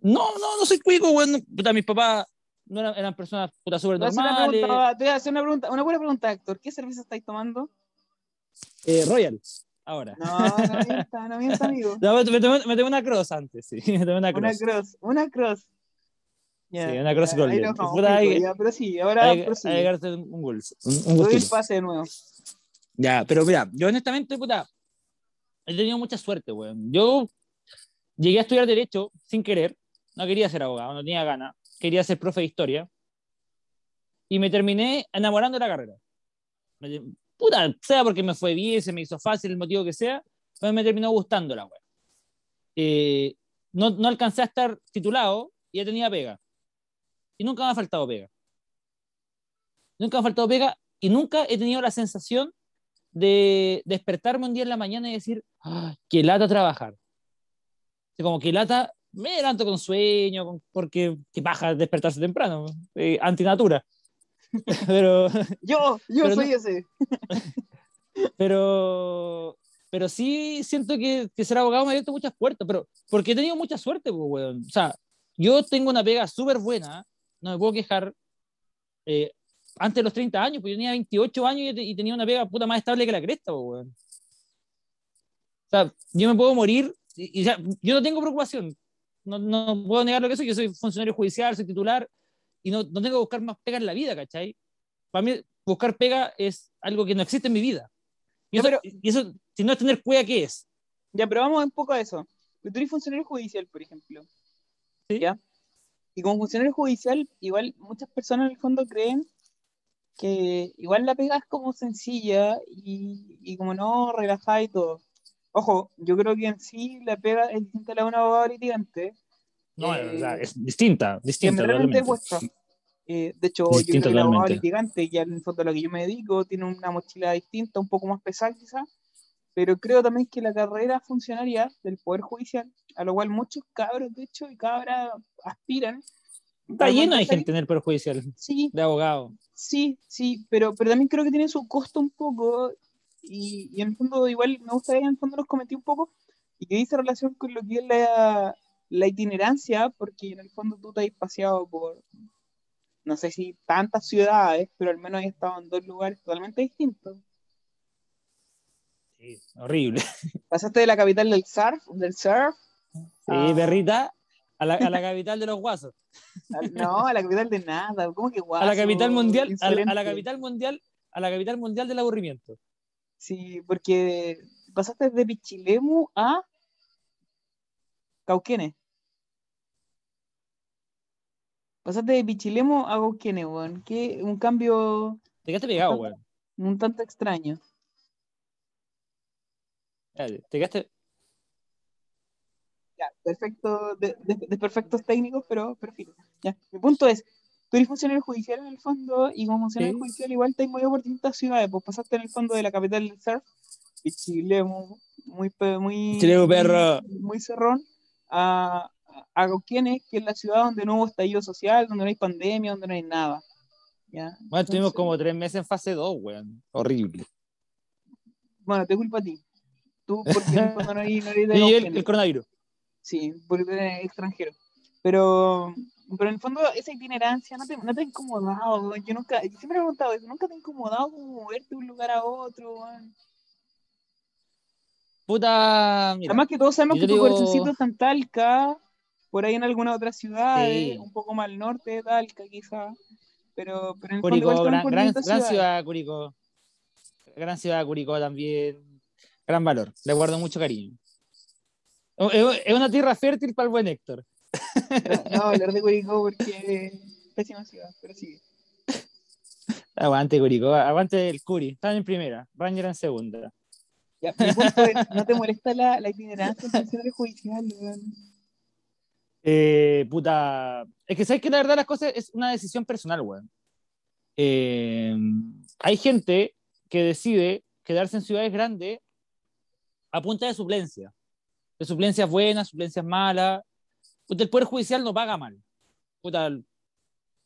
No, no, no soy cuico, weón. no, Puta, mis papás no eran, eran personas puta súper normales. te voy a hacer una pregunta, una buena pregunta, Héctor. ¿Qué cerveza estáis tomando? Eh, Royal, ahora. No, no mienta, no mienta, amigo. No, me, me tomé, me tomé una cross antes, sí. Me tomé una Una cross. cross, una cross. Ya, Sí, una cross golden. ahí ya, pero sí, ahora Hay, hay que un, un, guls- un, un el pase de nuevo. Ya, pero mira, yo honestamente, puta, he tenido mucha suerte, weón. Yo llegué a estudiar Derecho sin querer. No quería ser abogado, no tenía ganas. Quería ser profe de historia. Y me terminé enamorando de la carrera. Puta, sea porque me fue bien, se me hizo fácil, el motivo que sea, pero me terminó gustando la weón. Eh, no, no alcancé a estar titulado y ya tenía pega. Y nunca me ha faltado pega. Nunca me ha faltado pega y nunca he tenido la sensación de despertarme un día en la mañana y decir, "Ah, qué lata trabajar. Como que lata, me levanto con sueño, porque qué paja despertarse temprano, eh, antinatura. pero, Yo, yo Pero soy no- ese. pero, pero sí siento que, que ser abogado me ha abierto muchas puertas, pero porque he tenido mucha suerte, pues, weón. O sea, yo tengo una pega súper buena, no me puedo quejar. eh, antes de los 30 años, pues yo tenía 28 años y, te- y tenía una pega puta más estable que la cresta, pues, weón. O sea, yo me puedo morir y, y ya, yo no tengo preocupación. No, no puedo negar lo que soy, yo soy funcionario judicial, soy titular y no, no tengo que buscar más pega en la vida, ¿cachai? Para mí, buscar pega es algo que no existe en mi vida. Y Ya, eso, pero- y eso si no es tener cueva, ¿qué es? Ya, pero vamos un poco a eso. Tú eres funcionario judicial, por ejemplo. Sí. ¿Ya? Y como funcionario judicial, igual muchas personas en el fondo creen que igual la pega es como sencilla y, y como no relajada y todo. Ojo, yo creo que en sí la pega es distinta a la de un abogado litigante. No, Eh, o sea, es distinta, distinta realmente totalmente. Eh, de hecho, yo creo que totalmente. litigante, ya en el fondo a lo que yo me dedico, tiene una mochila distinta, un poco más pesada quizás, pero creo también que la carrera funcionaria del Poder Judicial, a lo cual muchos cabros, de hecho, y cabras aspiran. Está a lleno de gente en el Poder Judicial, Sí, de abogados. Sí, sí, pero, pero también creo que tiene su costo un poco y, y en el fondo igual me gustaría en el fondo los comentí un poco y que dice relación con lo que es la, la itinerancia, porque en el fondo tú te has paseado por, no sé si tantas ciudades, pero al menos has estado en dos lugares totalmente distintos. Sí, horrible. Pasaste de la capital del surf, del surf, Sí, perrita, a la, a la capital de los guasos. no, a la capital de nada, ¿cómo que guaso? a la capital mundial, a la, a la capital mundial, a la capital mundial del aburrimiento. Sí, porque pasaste de Pichilemu a Cauquenes. Pasaste de Pichilemu a Cauquenes, weón. Que un cambio Te quedaste pegado, weón. un tanto extraño. Espérate, Te quedaste. Ya, perfecto, de, de- de perfectos técnicos, pero, pero filo. Ya. Mi punto es, tú eres funcionario judicial en el fondo, y como funcionario Sí. judicial igual te has movido por distintas ciudades, pues pasaste en el fondo de la capital del surf, Pichilemu, muy, muy, perro. muy cerrón, a, a Cauquenes, que es la ciudad donde no hubo estallido social, donde no hay pandemia, donde no hay nada. ¿ya? Bueno, estuvimos Entonces, como tres meses en fase 2, weón. Horrible. Bueno, te culpo a ti. Tú, porque fondo no eres, no de Y el, coronavirus. Sí, porque eres extranjero. Pero, pero en el fondo esa itinerancia no te, no te ha incomodado, weón. Yo nunca, yo siempre he preguntado eso, nunca te ha incomodado como moverte de un lugar a otro, weón? Puta. Mira, Además que todos sabemos que te tu digo- corazoncito está en Talca, por ahí en alguna otra ciudad, Sí. un poco más al norte Talca quizá. Pero, pero en fondo Curicó, igual gran, gran, gran ciudad, Curicó. Gran ciudad, Curicó también. Gran valor. Le guardo mucho cariño. Es es una tierra fértil para el buen Héctor. No, hablar de Curicó porque es pésima ciudad, pero sigue. Aguante, Curicó. Aguante el Curi. Están en primera. Ranger en segunda. Ya, mi punto es, ¿no te molesta la, la itinerancia en judicial, weón? Eh, puta. Es que sabes que la verdad las cosas es una decisión personal, weón. Eh, hay gente que decide quedarse en ciudades grandes a punta de suplencia. De suplencias buenas, suplencias malas. Puta, el Poder Judicial no paga mal. Puta,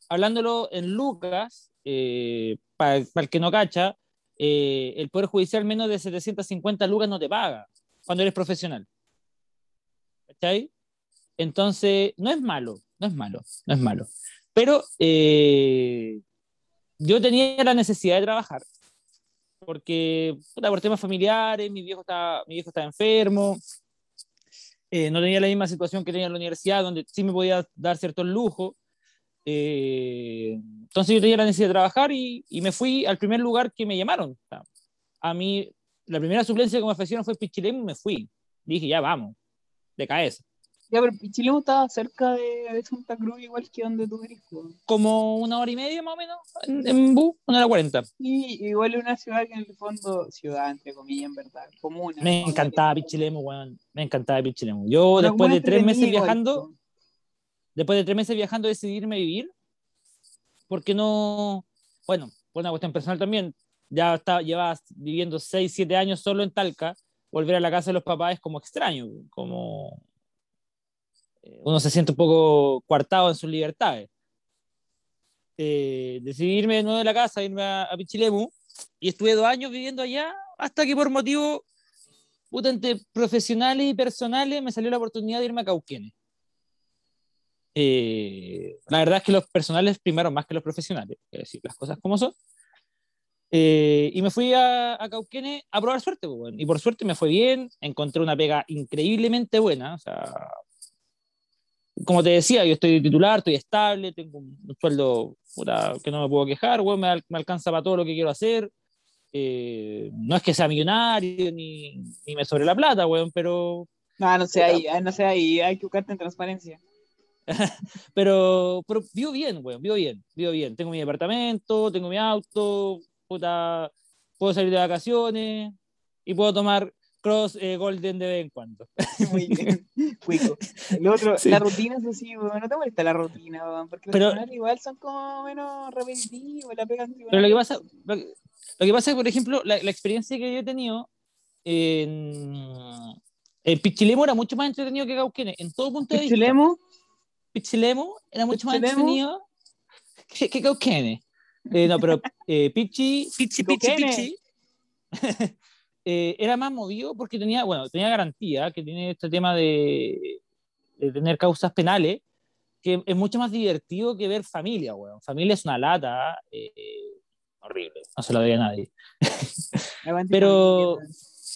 hablándolo en lucas, para el que no cacha, eh, el Poder Judicial menos de 750 lucas no te paga cuando eres profesional. ¿Cachai? Entonces, no es malo, no es malo, no es malo. Pero eh, yo tenía la necesidad de trabajar, porque puta, por temas familiares, mi viejo estaba, mi viejo estaba enfermo, eh, no tenía la misma situación que tenía en la universidad, donde sí me podía dar ciertos lujos. Eh, entonces yo tenía la necesidad de trabajar y, me fui al primer lugar que me llamaron. A mí, la primera suplencia que me ofrecieron fue Pichilemu me fui. Dije, ya vamos, de cabeza. Ya, pero Pichilemu estaba cerca de, Santa Cruz, igual que donde tú eres. Como una hora y media más o menos en, en bus, una hora cuarenta. Y igual es una ciudad que en el fondo, ciudad entre comillas, en verdad, comuna. Me encantaba Pichilemu, weón. Me encantaba Pichilemu. Yo una después de tres meses viajando, igual. después de tres meses viajando decidí irme a vivir, porque no, bueno, por una cuestión personal también, ya estaba, llevaba viviendo seis, siete años solo en Talca, volver a la casa de los papás es como extraño, como uno se siente un poco coartado en sus libertades. Eh, decidí irme de nuevo de la casa, irme a, a, Pichilemu, y estuve dos años viviendo allá, hasta que por motivos entre profesionales y personales me salió la oportunidad de irme a Cauquenes. Eh, la verdad es que los personales primaron más que los profesionales, es decir, las cosas como son. Eh, y me fui a, a, Cauquenes a probar suerte, pues, y por suerte me fue bien, encontré una pega increíblemente buena, o sea, como te decía, yo estoy titular, estoy estable, tengo un sueldo puta, que no me puedo quejar, bueno, me, me, alcanza para todo lo que quiero hacer. Eh, no es que sea millonario ni, ni me sobre la plata, weón, pero. No, no sé ahí, no sé ahí, hay que buscarte en transparencia. pero, pero vivo bien, weón, vivo bien, vivo bien. Tengo mi departamento, tengo mi auto, puta, puedo salir de vacaciones y puedo tomar cross eh, golden de vez en cuando. Muy bien. Cuico. El otro, la rutina es así, weón. No te molesta la rutina, weón. Porque Pero- los igual son como menos repetitivos. La pegan Pero lo que pasa, lo que, lo que pasa es, por ejemplo, la, la experiencia que yo he tenido en, en Pichilemo era mucho más entretenido que Cauquenes, en todo punto de vista. Chilemo, Pichilemo era mucho más entretenido que, que Cauquenes. Eh, no, pero eh, Pichi, Pichi, Pichi. Pichi, eh, era más movido porque tenía, bueno, tenía garantía, que tiene este tema de, de tener causas penales, que es mucho más divertido que ver familia, weón. Familia es una lata eh, horrible, no se lo doy a nadie. Pero-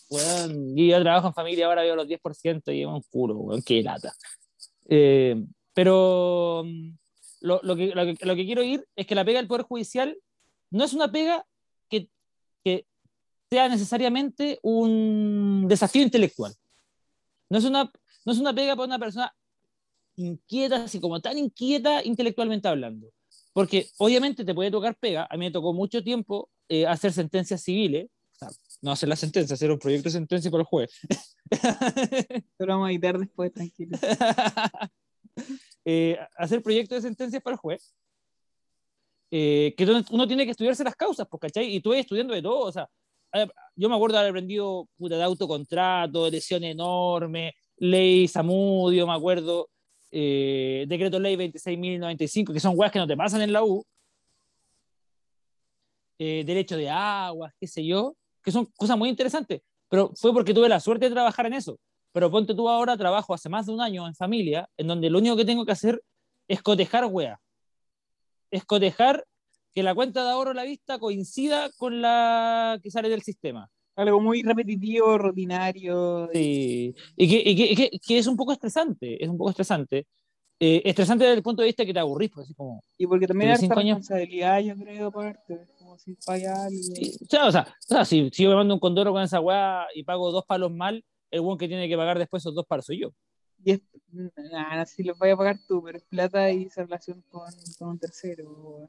weón. Yo trabajo en familia, ahora veo los 10% y es un culo, weón, qué lata. Eh, pero mm, lo, lo que, lo, que, lo que quiero ir es que la pega del Poder Judicial no es una pega que, que sea necesariamente un desafío intelectual. No es una, no es una pega para una persona inquieta, así como tan inquieta intelectualmente hablando. Porque obviamente te puede tocar pega. A mí me tocó mucho tiempo eh, hacer sentencias civiles. O sea, no hacer la sentencia, hacer un proyecto de sentencia para el juez. Lo vamos a editar después, tranquilo. Eh, hacer proyectos de sentencias para el juez. Eh, que uno- tiene que estudiarse las causas, pues, ¿cachai? Y tú vas estudiando de todo, o sea, yo me acuerdo de haber aprendido puta, de autocontrato, lesión enorme, ley Samudio, me acuerdo, eh, decreto ley 26.095, que son weas que no te pasan en la U, eh, derecho de aguas, qué sé yo, que son cosas muy interesantes, pero fue porque tuve la suerte de trabajar en eso. Pero ponte tú ahora, trabajo hace más de un año en familia, en donde lo único que tengo que hacer es cotejar weas. Es cotejar que la cuenta de ahorro a la vista coincida con la que sale del sistema. Algo muy repetitivo, rutinario. Sí. Y, que, y que- y que- que es un poco estresante, es un poco estresante. Eh, estresante desde el punto de vista que te aburrís, pues así como... Y porque también hay responsabilidad, yo creo, parte. Como si falla algo. sí, o sea, o sea, o sea, si, si yo me mando un condoro con esa weá y pago dos palos mal, el buen que tiene que pagar después esos dos palos soy yo. Y es, nada, si los vaya a pagar tú, pero es plata y esa relación con, con un tercero. weón.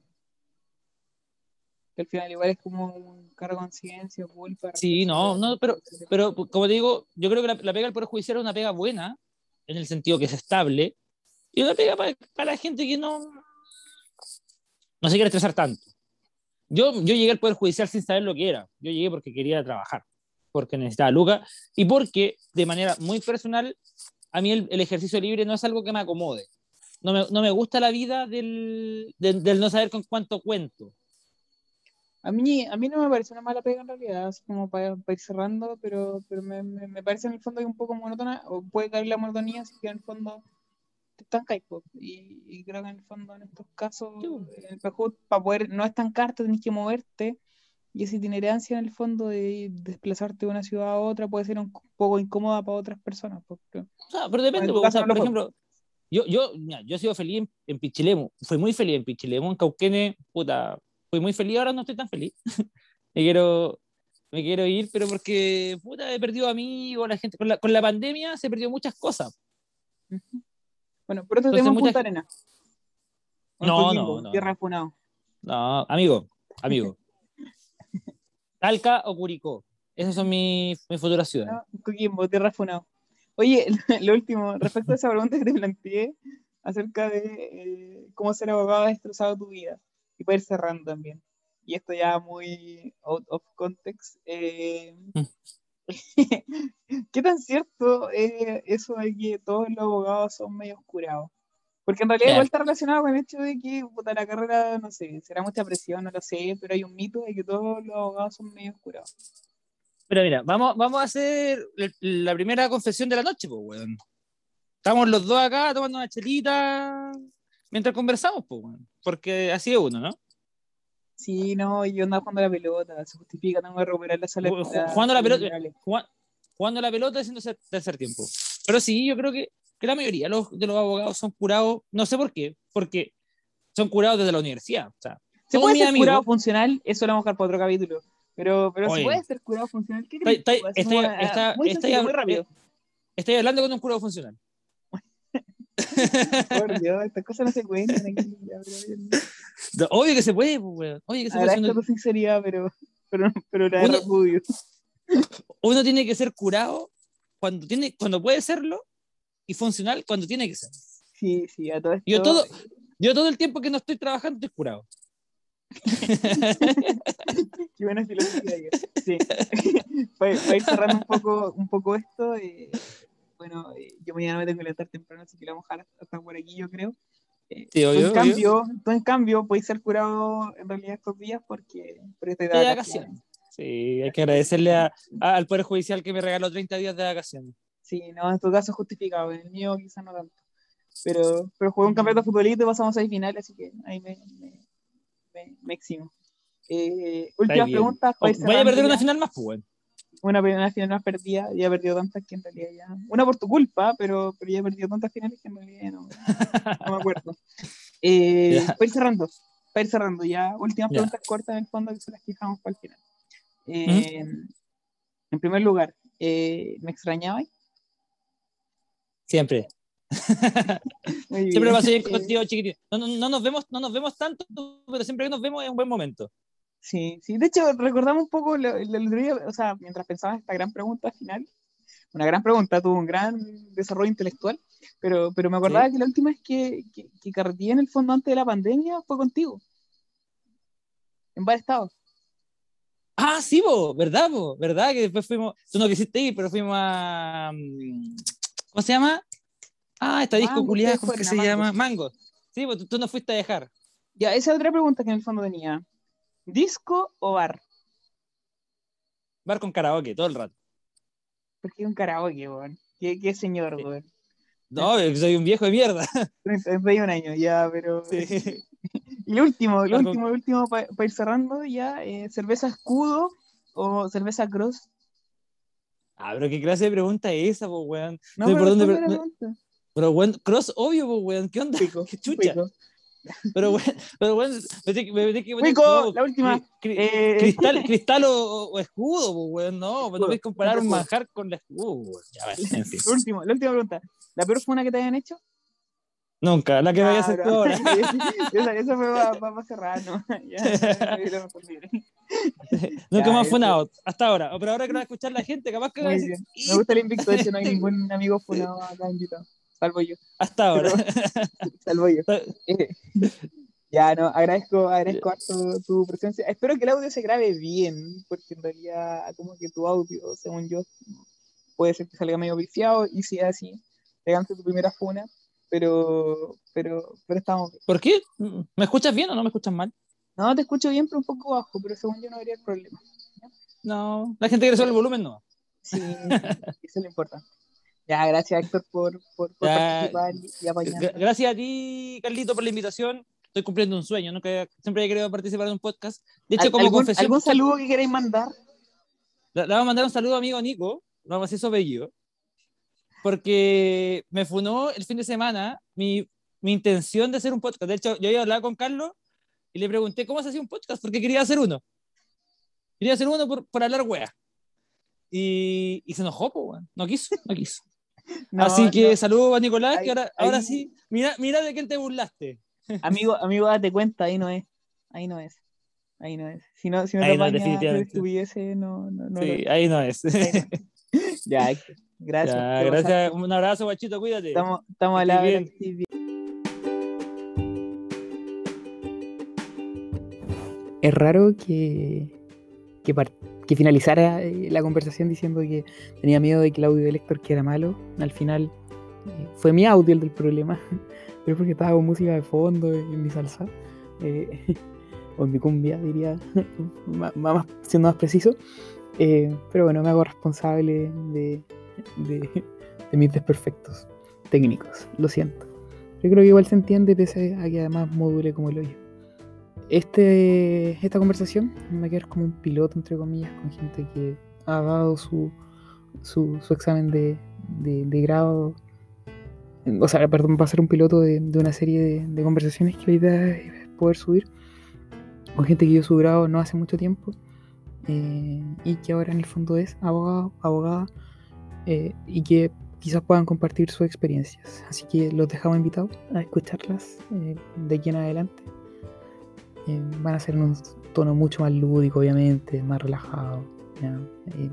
Que al final igual es como un cargo de conciencia, culpa. Sí, no, no, pero-. Pero como te digo, yo creo que la, la pega del Poder Judicial es una pega buena, en el sentido que es estable, y una pega para, para la gente que no, no se quiere estresar tanto. Yo, yo llegué al Poder Judicial sin saber lo que era. Yo llegué porque quería trabajar, porque necesitaba lucas, y porque de manera muy personal, a mí el, el ejercicio libre no es algo que me acomode. No me, no me gusta la vida del, del, del no saber con cuánto cuento. A mí, a mí no me parece una mala pega en realidad, así como para, para ir cerrando, pero, pero me, me, me parece en el fondo que un poco monótona, o puede caer la monotonía, así que en el fondo te estancáis, po. y, y creo que en el fondo en estos casos, en el Pajut, para poder no estancarte, tenés que moverte, y esa itinerancia en el fondo de desplazarte de una ciudad a otra puede ser un poco incómoda para otras personas, po, creo. O sea, pero depende, En tu o sea, no por ejemplo, yo, yo, mira, yo he sido feliz en, en Pichilemu, fui muy feliz en Pichilemu, en Cauquenes, puta, fui muy feliz, ahora no estoy tan feliz. me quiero me quiero ir, pero porque puta, he perdido amigos, la gente, con la, con la pandemia se perdió muchas cosas. Ujú. Bueno, pronto tenemos mucha Punta Arena. No, no, no. Tierra de Funao. No, amigo, amigo. Talca o Curicó, esas son mis, mis futuras ciudades. ¿no? Coquimbo, Tierra de Funao. Oye, lo último, respecto a esa pregunta que te planteé acerca de eh, cómo ser abogado ha destrozado tu vida, y para ir cerrando también, y esto ya muy out of context, eh, Mm. ¿qué tan cierto es eso de que todos los abogados son medio oscurados? Porque en realidad igual está relacionado con el hecho de que puta, la carrera, no sé, será mucha presión, no lo sé, pero hay un mito de que todos los abogados son medio oscurados. Pero mira, vamos, vamos a hacer la primera confesión de la noche, pues, weón. Estamos los dos acá tomando una chelita mientras conversamos, pues, weón. Porque así es uno, ¿no? Sí, no, yo andaba jugando a la pelota, se justifica, tengo que recuperar la sala. Ju- ju- jugando a la pelota. Jugando, jugando la pelota haciendo ese tercer tiempo. Pero sí, yo creo que, que la mayoría de los, de los abogados son curados, no sé por qué, porque son curados desde la universidad. O sea, ¿Se puede ser amigos- curado funcional? Eso lo vamos a dejar para otro capítulo. Pero, pero Oye. se puede ser curado funcional. ¿Qué crees está- muy está- sencillo, muy rápido. estoy hablando con un curado funcional. Por Dios, estas cosas no se cuentan aquí. Obvio que se puede, pues, weón. Obvio que se puede. Agradezco hacer tu sinceridad, pero, pero, pero la Uno- repudio. uno tiene que ser curado cuando, tiene, cuando puede serlo y funcional cuando tiene que ser. Sí, sí, a todo esto. Yo todo, yo todo el tiempo que no estoy trabajando estoy curado. Qué buena filosofía. Sí. para, para ir cerrando un poco, un poco esto, eh, bueno, eh, yo mañana me tengo que levantar temprano, así que la vamos a dejar hasta por aquí, yo creo. Eh, Sí, tú, obvio, en obvio. cambio, tú en cambio puedes ser curado en realidad estos días porque, porque estoy de De vacaciones. Sí, hay que agradecerle a- a- al Poder Judicial que me regaló 30 días de vacaciones. Sí, no, en tu caso es justificado, en el mío quizás no tanto. Pero, pero jugué un campeonato de futbolito y pasamos a finales, así que ahí me, me, me, me eximo. Eh, últimas preguntas. O- para ir vaya a perder una final más, pues, bueno. Una, una final más perdida, ya he perdido tantas que en realidad ya. Una por tu culpa, pero, pero ya he perdido tantas finales que en realidad ya no, no me acuerdo. Eh, Ya. Para ir cerrando, para ir cerrando, ya últimas preguntas cortas en el fondo que se las fijamos para el final. Eh, En primer lugar, eh, ¿me extrañabas? Siempre. Siempre lo pasé bien Eh, contigo, chiquitito. No, no, no nos vemos, no nos vemos tanto, pero siempre que nos vemos es un buen momento. Sí, sí, de hecho recordamos un poco el otro día, o sea, mientras pensaba esta gran pregunta final, una gran pregunta, tuvo un gran desarrollo intelectual, pero, pero me acordaba Sí. que la última vez que, que, que carreteé en el fondo antes de la pandemia fue contigo, en varios estados. Ah, sí, vos, ¿verdad, vos? ¿Verdad? Que después fuimos, tú no quisiste ir, pero fuimos a... mm, ¿Cómo se llama? Ah, esta disco Mango, culiada, ¿cómo que se a llama? Mango. Sí, pues tú, tú nos fuiste a dejar. Ya, esa es otra pregunta que en el fondo tenía. ¿Disco o bar? Bar con karaoke, todo el rato. Porque es un karaoke, weón. ¿Qué, qué señor, weón? No, soy un viejo de mierda. 31 años, ya, pero... Sí. Y lo último, Bar con- último, lo último para ir cerrando ya, eh, cerveza escudo o cerveza cross. Ah, pero qué clase de pregunta es esa, pues, weón. No, Sí, pero ¿por dónde- no- pregunta. Pero, weón, cross obvio, pues, weón. ¿Qué onda? Pico, Qué chucha. pico. Pero, weón, pero, weón, me me no, la última. cri- cri- Eh, Cristal, cristal o, o escudo, pues, weón. No, no puedes comparar un manjar con la escudo, weón. Ya, vale, en fin. Lo último, la última pregunta. ¿La peor funa que te hayan hecho? Nunca, la que hacer tú Cabrón. ahora. esa, esa fue para cerrar, ¿no? Ya, ya, ya, lo respondí. Nunca Ya, más eso. fue nada hasta ahora. Pero ahora que lo va a escuchar la gente, capaz que. Me gusta el invicto, de hecho no hay ningún amigo funado acá invitado. Salvo yo, hasta ahora. salvo yo. Ya, no, agradezco, agradezco harto tu presencia. Espero que el audio se grabe bien, porque en realidad como que tu audio, según yo, puede ser que salga medio viciado, y si es así, te ganaste tu primera funa, pero, pero, pero estamos bien. ¿Por qué? ¿Me escuchas bien o no me escuchas mal? No, te escucho bien, pero un poco bajo, pero según yo no habría problema. No, la gente quiere solo el volumen, no. Sí, eso es lo importante. Ya, gracias Héctor por, por, participar y. Gra- Gracias a ti, Carlito, por la invitación. Estoy cumpliendo un sueño, nunca, siempre he querido participar en un podcast. De hecho, ¿Al- como ¿Algún, confesión, ¿Algún saludo que queráis mandar? Le, vamos a mandar un saludo a amigo Nico, vamos a decir su apellido, porque me funó el fin de semana mi, mi intención de hacer un podcast. De hecho, yo iba a hablar con Carlos y le pregunté cómo se hacía un podcast, porque quería hacer uno. Quería hacer uno por, por hablar wea. Y, y se enojó, weón. No quiso, no quiso. No, Así que no. saludos a Nicolás, Ahí- que ahora, ahora sí, mira, mira de quién te burlaste. Amigo, amigo, date cuenta, ahí no es. Ahí no es. Ahí no es. Si no, si no Ahí te no definitivamente. no, no, no. sí, lo- ahí no es. ahí no. Ya, gracias. Ya, gracias. Un abrazo, guachito, cuídate. Estamos, estamos a Que la estés hora, bien. que estés bien. Es raro que, que, que finalizara eh, la conversación diciendo que tenía miedo de que el audio de Héctor era malo. Al final eh, fue mi audio el del problema, pero porque estaba con música de fondo en mi salsa, eh, o en mi cumbia, diría, más- siendo más preciso. Pero bueno, me hago responsable de mis desperfectos técnicos, lo siento. Yo creo que igual se entiende pese a que además module como el hoyo. Este, esta conversación me a quedar como un piloto, entre comillas, con gente que ha dado su, su, su examen de, de, de grado. O sea, perdón, va a ser un piloto de, de una serie de, de conversaciones que la idea es poder subir con gente que dio su grado no hace mucho tiempo eh, y que ahora en el fondo es abogado, abogada eh, y que quizás puedan compartir sus experiencias. Así que los dejamos invitados a escucharlas eh, de aquí en adelante. Eh, van a ser en un tono mucho más lúdico, obviamente, más relajado, Eh,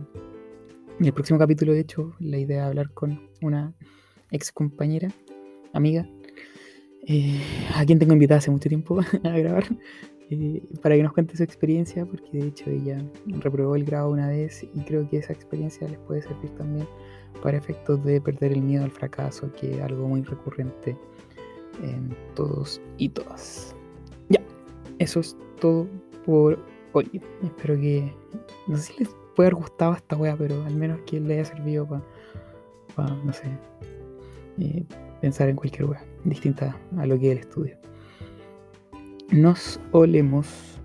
en el próximo capítulo, de hecho, la idea es hablar con una ex compañera, amiga, eh, a quien tengo invitada hace mucho tiempo a grabar, eh, para que nos cuente su experiencia, porque de hecho ella reprobó el grado una vez y creo que esa experiencia les puede servir también para efectos de perder el miedo al fracaso, que es algo muy recurrente en todos y todas. Eso es todo por hoy. Espero que, no sé si les puede haber gustado esta wea, pero al menos que le haya servido para, no sé, eh, pensar en cualquier wea distinta a lo que es el estudio. Nos olemos.